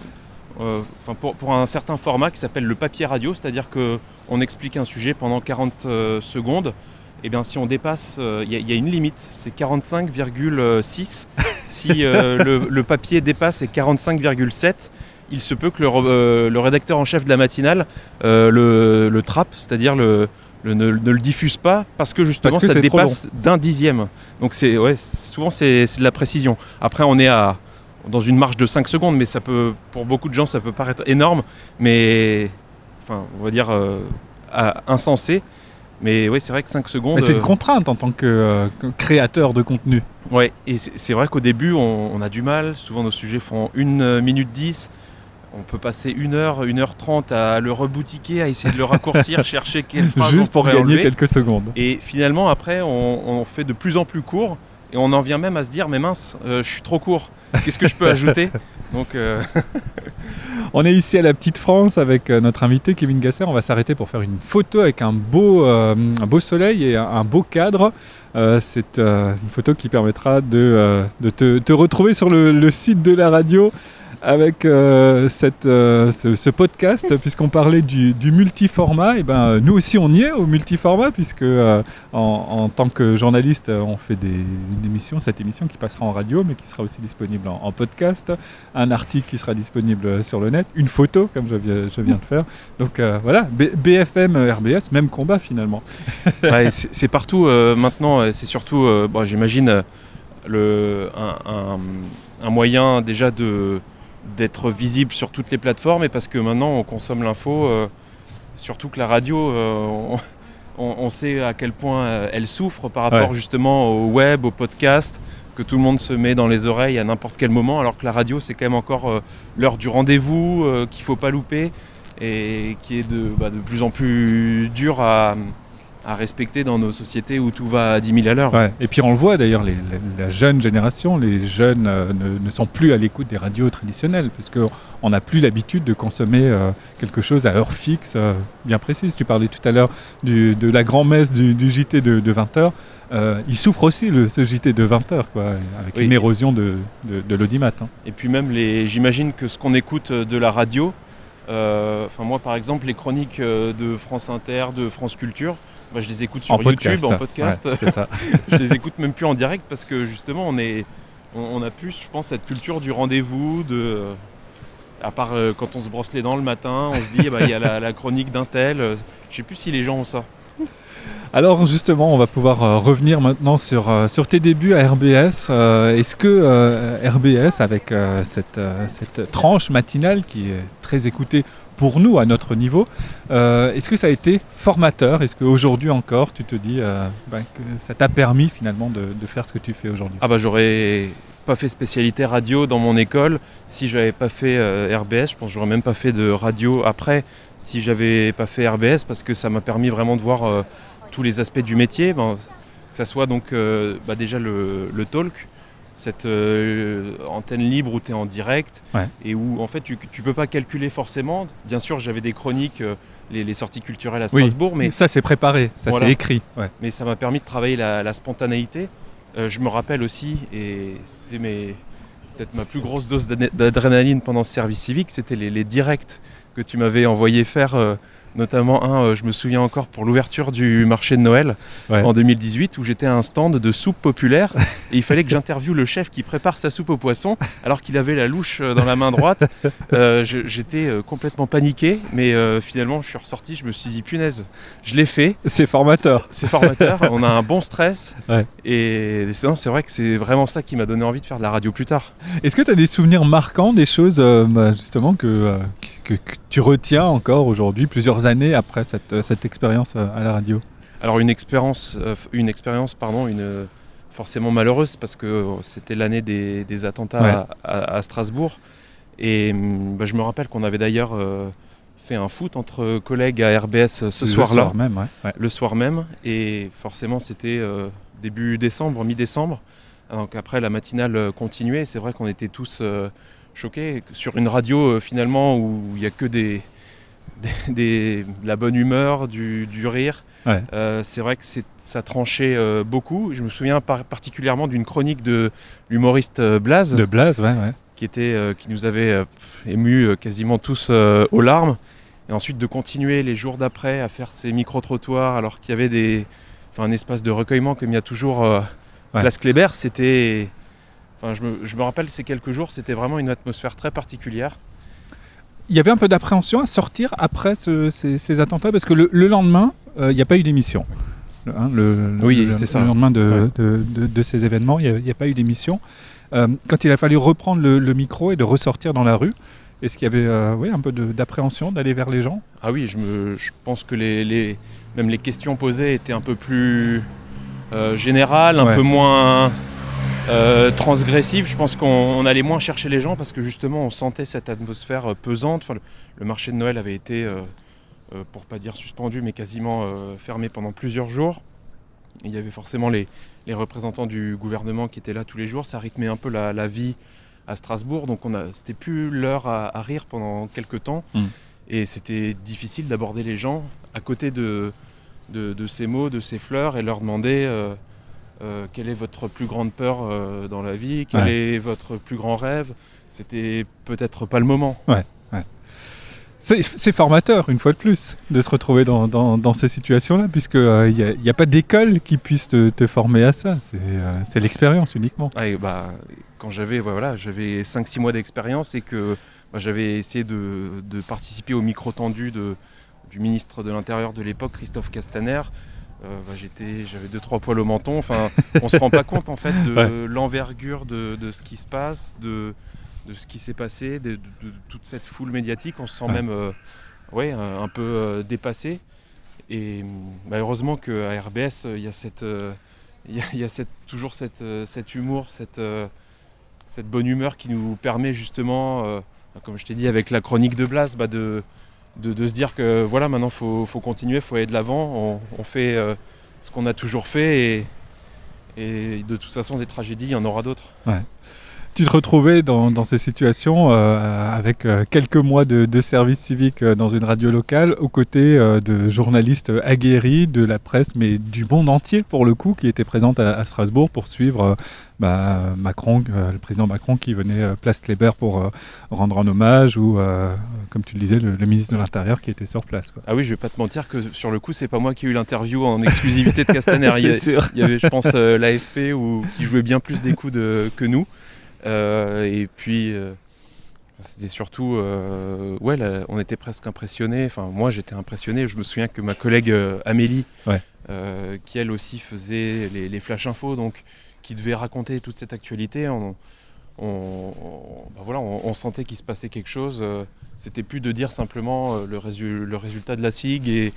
euh, enfin, pour, pour un certain format qui s'appelle le papier radio, c'est-à-dire qu'on explique un sujet pendant 40 euh, secondes, et bien si on dépasse, euh, il y, a- il y a une limite, c'est 45,6. (laughs) si euh, le, le papier dépasse, c'est 45,7. Il se peut que le, euh, rédacteur en chef de la matinale le, le trappe, c'est-à-dire le, le- ne, ne le diffuse pas parce que justement Parce que ça dépasse d'un dixième. Donc c'est ouais, souvent c'est de la précision. Après on est à dans une marge de 5 secondes, mais ça peut pour beaucoup de gens ça peut paraître énorme, mais enfin on va dire euh, à- insensé. Mais oui c'est vrai que 5 secondes. Mais c'est une euh, contrainte en tant que, euh, que créateur de contenu. Ouais, et c'est c'est vrai qu'au début, on, on a du mal. Souvent, nos sujets font 1 minute 10. On peut passer 1 heure, 1 heure 30 à le reboutiquer, à essayer de le raccourcir, (laughs) chercher quelle phrase on Juste pour gagner enlever. quelques secondes. Et finalement, après, on, on fait de plus en plus court. Et on en vient même à se dire, mais mince, euh, je suis trop court. Qu'est-ce que je peux ajouter? (laughs) Donc, euh, (laughs) On est ici à la Petite France avec euh, notre invité Kevin Gasser. On va s'arrêter pour faire une photo avec un beau, euh, un beau soleil et un, un beau cadre. Euh, c'est euh, une photo qui permettra de, euh, de te, te retrouver sur le, le site de la radio avec euh, cette, euh, ce, ce podcast, (laughs) puisqu'on parlait du, du multiformat. Et ben, euh, nous aussi, on y est au multiformat, puisque euh, en, en tant que journaliste, on fait des, une émission, cette émission qui passera en radio, mais qui sera aussi disponible en, en podcast un article qui sera disponible sur le net, une photo comme je viens, je viens de faire. Donc euh, voilà, B- BFM, RBS, même combat finalement. (laughs) ouais, c'est partout euh, maintenant. C'est surtout, euh, bon, j'imagine, un- un moyen déjà de d'être visible sur toutes les plateformes et parce que maintenant on consomme l'info, euh, surtout que la radio, euh, on, sait à quel point euh, elle souffre par rapport Ouais. justement au web, au podcast, que tout le monde se met dans les oreilles à n'importe quel moment, alors que la radio c'est quand même encore euh, l'heure du rendez-vous qu'il faut pas louper et qui est de, bah, de plus en plus dur à, à respecter dans nos sociétés où tout va à 10 000 à l'heure. Ouais. Et puis on le voit d'ailleurs, la, jeune génération, les jeunes euh, ne, ne sont plus à l'écoute des radios traditionnelles, parce qu'on n'a plus l'habitude de consommer euh, quelque chose à heure fixe, euh, bien précise. Tu parlais tout à l'heure de la grand-messe du, du JT de, 20h. il souffre aussi, le, ce JT de 20h, quoi, avec Oui. une érosion de, de, de l'audimat. hein. Et puis même, les, j'imagine que ce qu'on écoute de la radio, euh, enfin moi par exemple, les chroniques euh, de France Inter, de France Culture, bah, je les écoute sur en YouTube, podcast. en podcast. Ouais, c'est ça. (laughs) je les écoute même plus en direct parce que justement on est, on, on a plus, je pense, cette culture du rendez-vous, de, À part euh, quand on se brosse les dents le matin, on se dit, bah, il y a la, la chronique d'un tel. euh, Je sais plus si les gens ont ça. Alors justement, on va pouvoir euh, revenir maintenant sur, euh, sur tes débuts à RBS. Euh, Est-ce que RBS, avec cette, cette tranche matinale qui est très écoutée pour nous à notre niveau, euh, est-ce que ça a été formateur? Est-ce qu'aujourd'hui encore, tu te dis euh, ben, que ça t'a permis finalement de, faire ce que tu fais aujourd'hui? Ah bah j'aurais pas fait spécialité radio dans mon école si j'avais pas fait euh, RBS. Je pense que j'aurais même pas fait de radio après si j'avais pas fait RBS parce que ça m'a permis vraiment de voir tous les aspects du métier. Ben, que ça soit donc bah, déjà le talk, cette euh, antenne libre où tu es en direct Ouais. et où en fait tu, tu peux pas calculer forcément. Bien sûr j'avais des chroniques, euh, les, les sorties culturelles à Oui. Strasbourg, mais ça c'est préparé, ça Voilà. c'est écrit. ouais. mais ça m'a permis de travailler la, la spontanéité. Euh, je me rappelle aussi, et c'était mes- peut-être ma plus grosse dose d'adrénaline pendant ce service civique, c'était les, les directs que tu m'avais envoyé faire, notamment un, euh, je me souviens encore, pour l'ouverture du marché de Noël Ouais. en 2018, où j'étais à un stand de soupe populaire, (laughs) et il fallait que j'interviewe le chef qui prépare sa soupe au poisson, alors qu'il avait la louche euh, dans la main droite. (laughs) Euh, J'étais complètement paniqué, mais euh, finalement je suis ressorti, je me suis dit, punaise, je l'ai fait. C'est formateur. C'est formateur, on a un bon stress. (laughs) Ouais. Et c'est vrai que c'est vraiment ça qui m'a donné envie de faire de la radio plus tard. Est-ce que tu as des souvenirs marquants, des choses euh, bah, justement que, que, que tu retiens encore aujourd'hui, plusieurs années après cette, cette expérience euh, à la radio Alors une expérience, euh, une expérience, pardon, une euh, forcément malheureuse parce que euh, c'était l'année des, des attentats Ouais. à, Strasbourg. Et hum, bah, je me rappelle qu'on avait d'ailleurs euh, fait un foot entre collègues à RBS ce Le soir-là. soir même, ouais. Ouais. le soir même. Et forcément, c'était euh, début décembre, mi-décembre. Donc après, la matinale euh, continuait. C'est vrai qu'on était tous euh, choqués sur une radio euh, finalement où il n'y a que des, des- des- de la bonne humeur, du, du rire. Ouais. Euh, c'est vrai que ça tranchait euh, beaucoup. Je me souviens par- particulièrement d'une chronique de l'humoriste euh, Blaze De Blaze, ouais, ouais. qui, était, euh, qui nous avait émus quasiment tous aux larmes. Et ensuite de continuer les jours d'après à faire ces micro-trottoirs alors qu'il y avait des, un espace de recueillement comme il y a toujours Ouais. Place Kléber. C'était, enfin, je, me, je me rappelle ces quelques jours, c'était vraiment une atmosphère très particulière. Il y avait un peu d'appréhension à sortir après ce- ces, ces attentats parce que le, le lendemain, euh, il n'y a pas eu d'émission. Hein, le- Oui, le- c'est ça. Le lendemain de, Ouais. de- de- de ces événements, il n'y a, pas eu d'émission. Euh, quand il a fallu reprendre le, micro et de ressortir dans la rue, est-ce qu'il y avait euh, oui, un peu d'appréhension d'aller vers les gens? Ah oui, je, me, je pense que les, les- même les questions posées étaient un peu plus générales, un Ouais. peu moins euh, transgressives. Je pense qu'on on allait moins chercher les gens parce que justement on sentait cette atmosphère euh, pesante. Enfin, le, le marché de Noël avait été, euh, euh, pour pas dire suspendu, mais quasiment euh, fermé pendant plusieurs jours. Il y avait forcément les, les représentants du gouvernement qui étaient là tous les jours. Ça rythmait un peu la, la vie à Strasbourg, donc on a, c'était plus l'heure à, à rire pendant quelques temps. Mm. Et c'était difficile d'aborder les gens à côté de, de, de ces mots, de ces fleurs, et leur demander euh, euh, quelle est votre plus grande peur euh, dans la vie, quel Ouais. est votre plus grand rêve? C'était peut-être pas le moment. C'est c'est formateur, une fois de plus, de se retrouver dans, dans- dans ces situations-là, puisqu'il n'y a, pas d'école qui puisse te, te former à ça. C'est euh, l'expérience uniquement. Ah, et bah, quand j'avais voilà, j'avais 5-6 mois d'expérience et que bah, j'avais essayé de, de participer au micro tendu de, du ministre de l'Intérieur de l'époque, Christophe Castaner, euh, bah, j'étais, j'avais 2-3 poils au menton. Enfin, on se rend pas compte en fait de (laughs) Ouais. l'envergure de, de ce qui se passe, de, de ce qui s'est passé, de, toute cette foule médiatique. On se sent Ouais. même euh, ouais, un un peu euh, dépassé. Et bah, heureusement qu'à RBS, il y a, cette, il y a, il y a cette- toujours cette, cet humour, cette, cette bonne humeur qui nous permet justement, comme je t'ai dit avec la chronique de Blas, bah, de, de, se dire que voilà, maintenant faut, faut continuer, faut aller de l'avant. On, fait euh, ce qu'on a toujours fait et, et de toute façon, des tragédies, il y en aura d'autres. Tu te retrouvais dans, dans ces situations euh, avec euh, quelques mois de, de service civique euh, dans une radio locale, aux côtés de journalistes aguerris de la presse, mais du monde entier pour le coup, qui étaient présentes à, à Strasbourg pour suivre euh, bah, Macron, euh, le président Macron qui venait euh, place Kléber pour euh, rendre un hommage, ou euh, comme tu le disais, le, le ministre de l'Intérieur qui était sur place. quoi. Ah oui, je vais pas te mentir que sur le coup, c'est pas moi qui ai eu l'interview en exclusivité de Castaner. (laughs) il, y a- C'est sûr. il y avait, je pense, euh, l'AFP ou, qui jouait bien plus des coups de- que nous. Euh, et puis, euh, C'était surtout, euh, ouais, là, on était presque impressionnés. Enfin, moi, j'étais impressionné. Je me souviens que ma collègue euh, Amélie, Ouais. euh, qui elle aussi faisait les, les flash infos, donc qui devait raconter toute cette actualité, on, on- on- bah voilà, on, on sentait qu'il se passait quelque chose. C'était plus de dire simplement le, résu- le résultat de la SIG et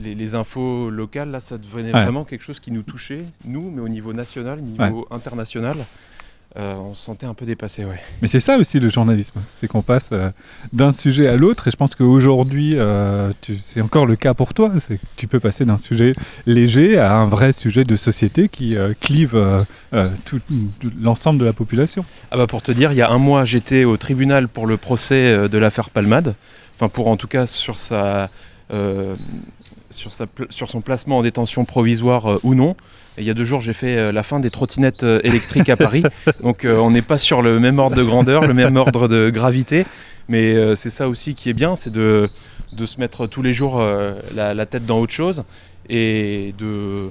les, les infos locales. Là, ça devenait Ouais. vraiment quelque chose qui nous touchait, nous, mais au niveau national, niveau international. Euh, on se sentait un peu dépassé, ouais. Mais c'est ça aussi le journalisme, c'est qu'on passe euh, d'un sujet à l'autre et je pense qu'aujourd'hui, euh, c'est encore le cas pour toi, c'est que tu peux passer d'un sujet léger à un vrai sujet de société qui clive tout, tout l'ensemble de la population. Ah bah pour te dire, il y a un mois, j'étais au tribunal pour le procès de l'affaire Palmade. Enfin, pour en tout cas sur sa, sur sa, pl- sur son placement en détention provisoire euh, ou non. Et il y a deux jours, j'ai fait euh, la fin des trottinettes euh, électriques à Paris. (laughs) Donc, euh, on n'est pas sur le même ordre de grandeur, le même ordre de gravité. Mais euh, c'est ça aussi qui est bien, c'est de, de se mettre tous les jours euh, la, la tête dans autre chose et de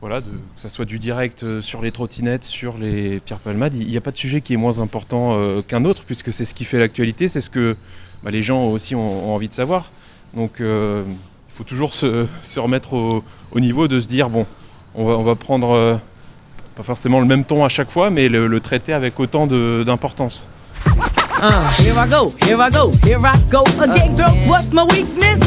voilà, de- que ça soit du direct sur les trottinettes, sur les pierres palmades, il n'y a pas de sujet qui est moins important euh, qu'un autre, puisque c'est ce qui fait l'actualité, c'est ce que bah, les gens aussi ont, ont envie de savoir. Donc euh, il faut toujours se, se remettre au, au niveau de se dire, bon, on va, on va prendre euh, pas forcément le même ton à chaque fois, mais le, le traiter avec autant de- d'importance. Uh, here I go, here I go, here I go again, girls. What's my weakness?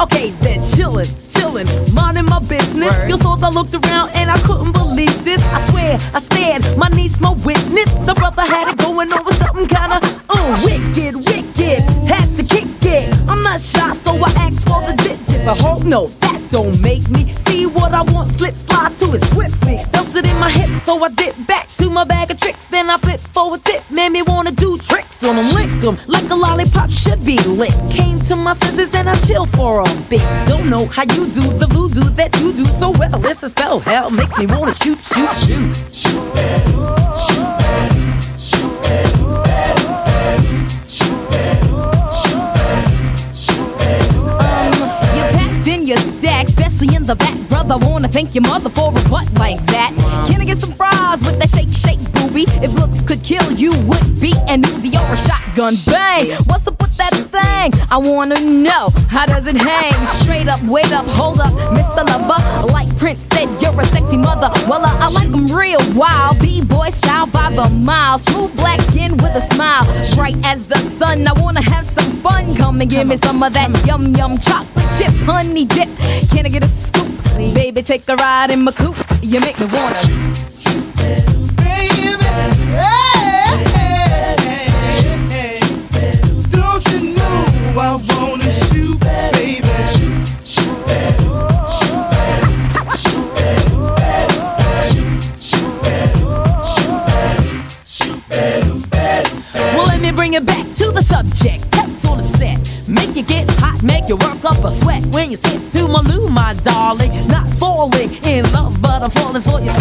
Okay, then chillin', chillin', minding my business. You saw I looked around and I couldn't believe this. I swear, I stared, my niece, my witness. The brother had it going on with something kinda uh, wicked, wicked. Had to kick it. I'm not shy, so I asked for the digits. I hope no, that don't make me see what I want. Slip, slide to it swiftly. Felt it in my hips, so I dip back to my bag of tricks. Then I flip for a tip, made me wanna do tricks on 'em, lick 'em like a lollipop should be lit. Came to my senses and I chill for a bit. Don't know how you do the voodoo that you do so well. It's a spell, hell makes me wanna shoot, shoot, shoot. Um, the back, brother. Wanna thank your mother for a butt like that. Can I get some fries with that shake, shake, booby? If looks could kill you, would be an Uzi or a shotgun. Bang! What's up with that thing? I wanna know how does it hang? Straight up, wait up, hold up, Mr. Lover. Like Prince said, you're a sexy mother. Well, uh, I like 'em real wild, b-boy style by the mile. Smooth black skin with a smile, bright as the sun. I wanna have some fun. Come and give me some of that yum yum chocolate chip honey dip. Can I get a scoop? Baby, take a ride in my coupe. You make me wanna. Don't make you work up a sweat. When you sit to my loo, my darling. Not falling in love, but I'm falling for you.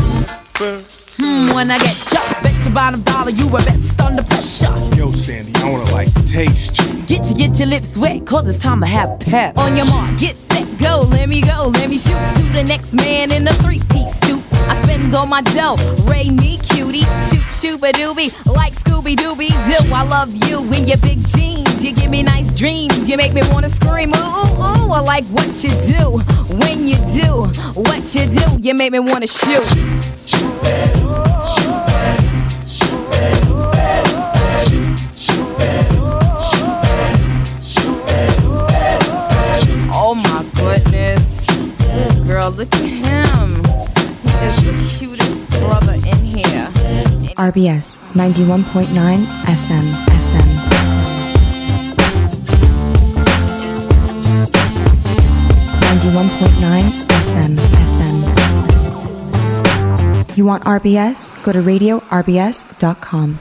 Hmm, when I get shot, bet your bottom dollar you were best under pressure. Yo, Sandy, I wanna like taste you. Get your lips wet, cause it's time to have pep. On your mark, get set, go, let me go, let me shoot to the next man in a three piece suit. I spend all my dough, Ray me cutie, shoot, shoot a doobie, like Scooby Dooby Doo. I love you in your big jeans, you give me nice dreams, you make me wanna scream. Ooh, ooh, ooh, I like what you do, when you do, what you do, you make me wanna shoot. Shoot, shoot, shoot, shoot, shoot, Oh Girl, look at him. He is the cutest brother in here. RBS 91.9 FM. FM. 91.9 FM.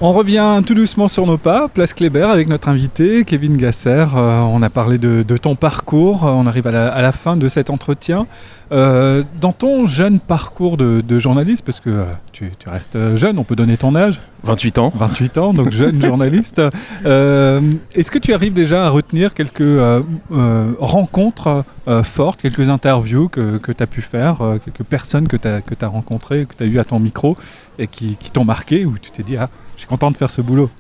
On revient tout doucement sur nos pas, place Kléber avec notre invité Kevin Gasser. Euh, on a parlé de, ton parcours, Euh, on arrive à la, fin de cet entretien. Euh, dans ton jeune parcours de, journaliste, parce que tu, tu restes jeune, on peut donner ton âge, 28 ans. 28 ans, donc jeune (laughs) journaliste, euh, est-ce que tu arrives déjà à retenir quelques euh, euh, rencontres euh, fortes, quelques interviews que, que tu as pu faire, quelques personnes que tu as, que as rencontrées, que tu as eues à ton micro et qui, qui t'ont marqué, où tu t'es dit, ah, je suis content de faire ce boulot?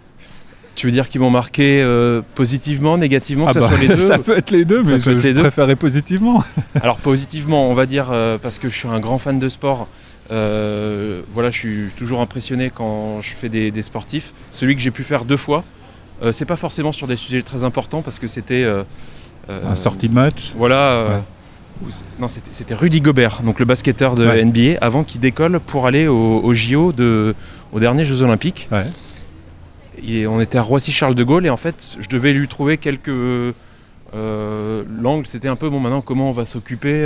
Tu veux dire qu'ils m'ont marqué euh, positivement, négativement, que Ah bah, soit les deux (laughs) ça peut être les deux, Ça mais je, les je deux. préférais positivement. Alors positivement, on va dire, euh, parce que je suis un grand fan de sport. Euh, voilà, je suis toujours impressionné quand je fais des, des sportifs. Celui que j'ai pu faire deux fois, euh, c'est pas forcément sur des sujets très importants parce que c'était euh, euh, Un sortie de match. Voilà. Ouais. non, c'était Rudy Gobert, donc le basketteur de Ouais. NBA, avant qu'il décolle pour aller au, au JO de, aux derniers Jeux Olympiques. Ouais. Et on était à Roissy-Charles de Gaulle et en fait, je devais lui trouver quelques l'angle. C'était un peu bon maintenant comment on va s'occuper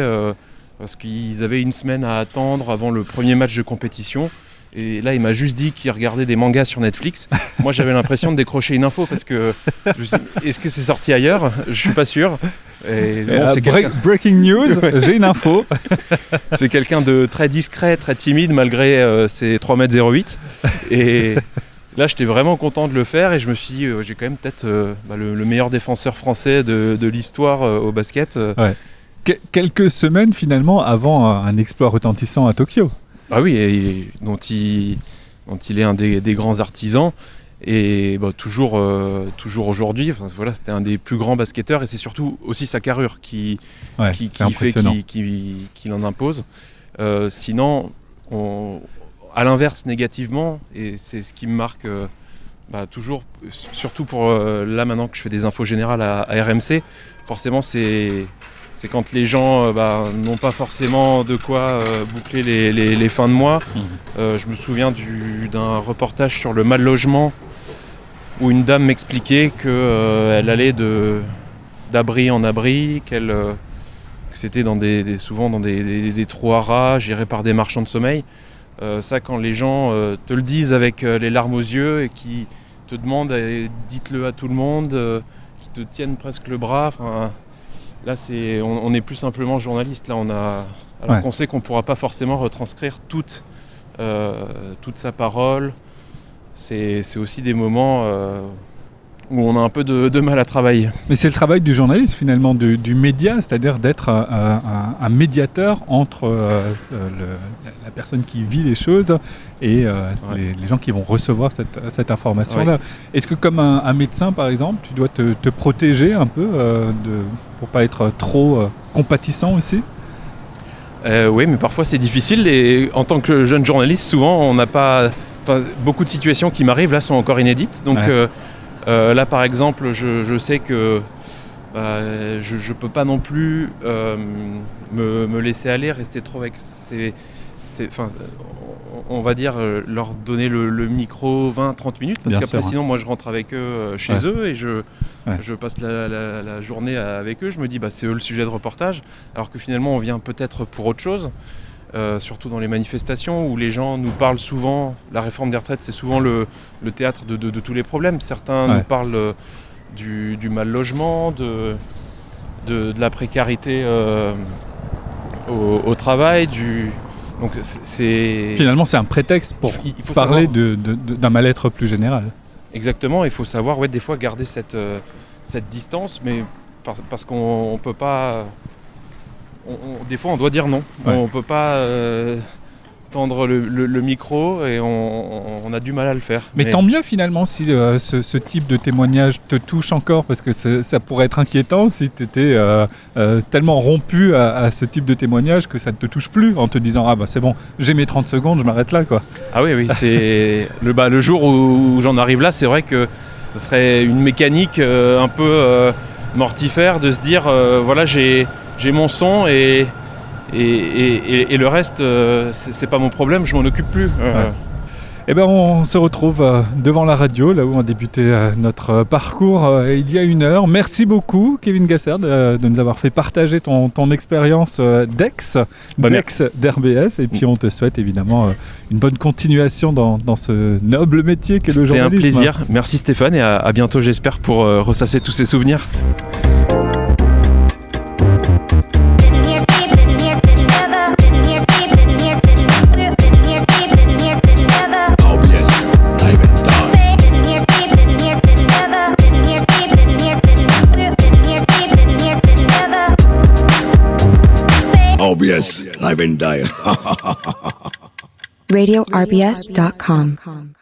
parce qu'ils avaient une semaine à attendre avant le premier match de compétition. Et là, il m'a juste dit qu'il regardait des mangas sur Netflix. (laughs) Moi, j'avais l'impression de décrocher une info parce que est-ce que c'est sorti ailleurs? Je suis pas sûr. Et bon, Euh, break- breaking news, (laughs) j'ai une info. (laughs) c'est quelqu'un de très discret, très timide malgré euh, ses 3m08. Et là, j'étais vraiment content de le faire et je me suis dit, euh, j'ai quand même peut-être euh, bah, le, le meilleur défenseur français de, de l'histoire au basket. euh. Que- quelques semaines finalement avant un exploit retentissant à Tokyo. Ah oui, et, et dont, il, dont il est un des, des grands artisans. Et bah, toujours, euh, toujours aujourd'hui, voilà, c'était un des plus grands basketteurs et c'est surtout aussi sa carrure qui, Ouais, qui, qui fait qui, qui l'en impose. Euh, sinon, on- à l'inverse, négativement, et c'est ce qui me marque euh, bah, toujours, surtout pour là maintenant que je fais des infos générales à, à RMC, forcément c'est c'est quand les gens euh, bah, n'ont pas forcément de quoi euh, boucler les, les- les fins de mois. Mhm. Euh, je me souviens du- d'un reportage sur le mal logement où une dame m'expliquait qu'elle allait de d'abri en abri, qu'elle que c'était dans des, des- souvent dans des, des- des trous à rats gérés par des marchands de sommeil. Euh, ça, quand les gens euh, te le disent avec euh, les larmes aux yeux et qui te demandent, dites-le à tout le monde, qui te tiennent presque le bras. Là, c'est, on, on est plus simplement journaliste. Là, on a, alors Ouais. qu'on sait qu'on ne pourra pas forcément retranscrire toute, euh, toute sa parole. C'est, c'est aussi des moments euh, où on a un peu de, de mal à travailler. Mais c'est le travail du journaliste finalement, du, du média, c'est-à-dire d'être un, un- un médiateur entre euh, le- la personne qui vit les choses et euh, Ouais. les, les gens qui vont recevoir cette, cette information-là. Est-ce que comme un, un médecin par exemple, tu dois te, te protéger un peu euh, de, pour pas être trop euh, compatissant aussi? Oui, mais parfois c'est difficile et en tant que jeune journaliste, souvent on n'a pas. Beaucoup de situations qui m'arrivent là sont encore inédites. Donc Ouais. Euh, là, par exemple, je, je sais que bah, je ne peux pas non plus euh, me, me laisser aller, rester trop avec ces. on va dire euh, leur donner le, le micro 20-30 minutes parce qu'après sinon moi je rentre avec eux chez Ouais. eux et je, Ouais. je passe la, la- la journée avec eux je me dis bah c'est eux le sujet de reportage alors que finalement on vient peut-être pour autre chose euh, surtout dans les manifestations où les gens nous parlent souvent la réforme des retraites c'est souvent le, le théâtre de, de- de tous les problèmes certains Ouais. nous parlent euh, du, du mal logement de, la précarité euh, au, au travail du donc c'est- Finalement, c'est un prétexte pour il faut parler d'un mal-être plus général. Exactement, il faut savoir, ouais, des fois garder cette, euh, cette distance, mais parce, parce qu'on on peut pas. On- on- des fois, on doit dire non. Ouais. On peut pas euh, tendre le, le- le micro et on, on a du mal à le faire. Mais, tant mieux finalement si euh, ce, ce type de témoignage te touche encore, parce que ça pourrait être inquiétant si tu étais tellement rompu à, à ce type de témoignage que ça ne te touche plus en te disant Ah bah c'est bon, j'ai mes 30 secondes, je m'arrête là quoi. Ah oui, oui, (laughs) c'est le, bah, le jour où j'en arrive là, c'est vrai que ce serait une mécanique euh, un peu euh, mortifère de se dire euh, voilà, j'ai j'ai mon son et, et, et- le reste, euh, c'est pas mon problème, je m'en occupe plus. Euh, Ouais. Eh ben on se retrouve euh, devant la radio, là où on a débuté notre parcours il y a une heure. Merci beaucoup Kevin Gasser de, nous avoir fait partager ton, ton expérience d'ex, Bah, d'ex d'RBS, et puis on te souhaite évidemment une bonne continuation dans, dans ce noble métier qu'est le C'était un journalisme. plaisir. Merci Stéphane et à, à bientôt j'espère pour ressasser tous ces souvenirs. OBS, live and die. RadioRBS.com.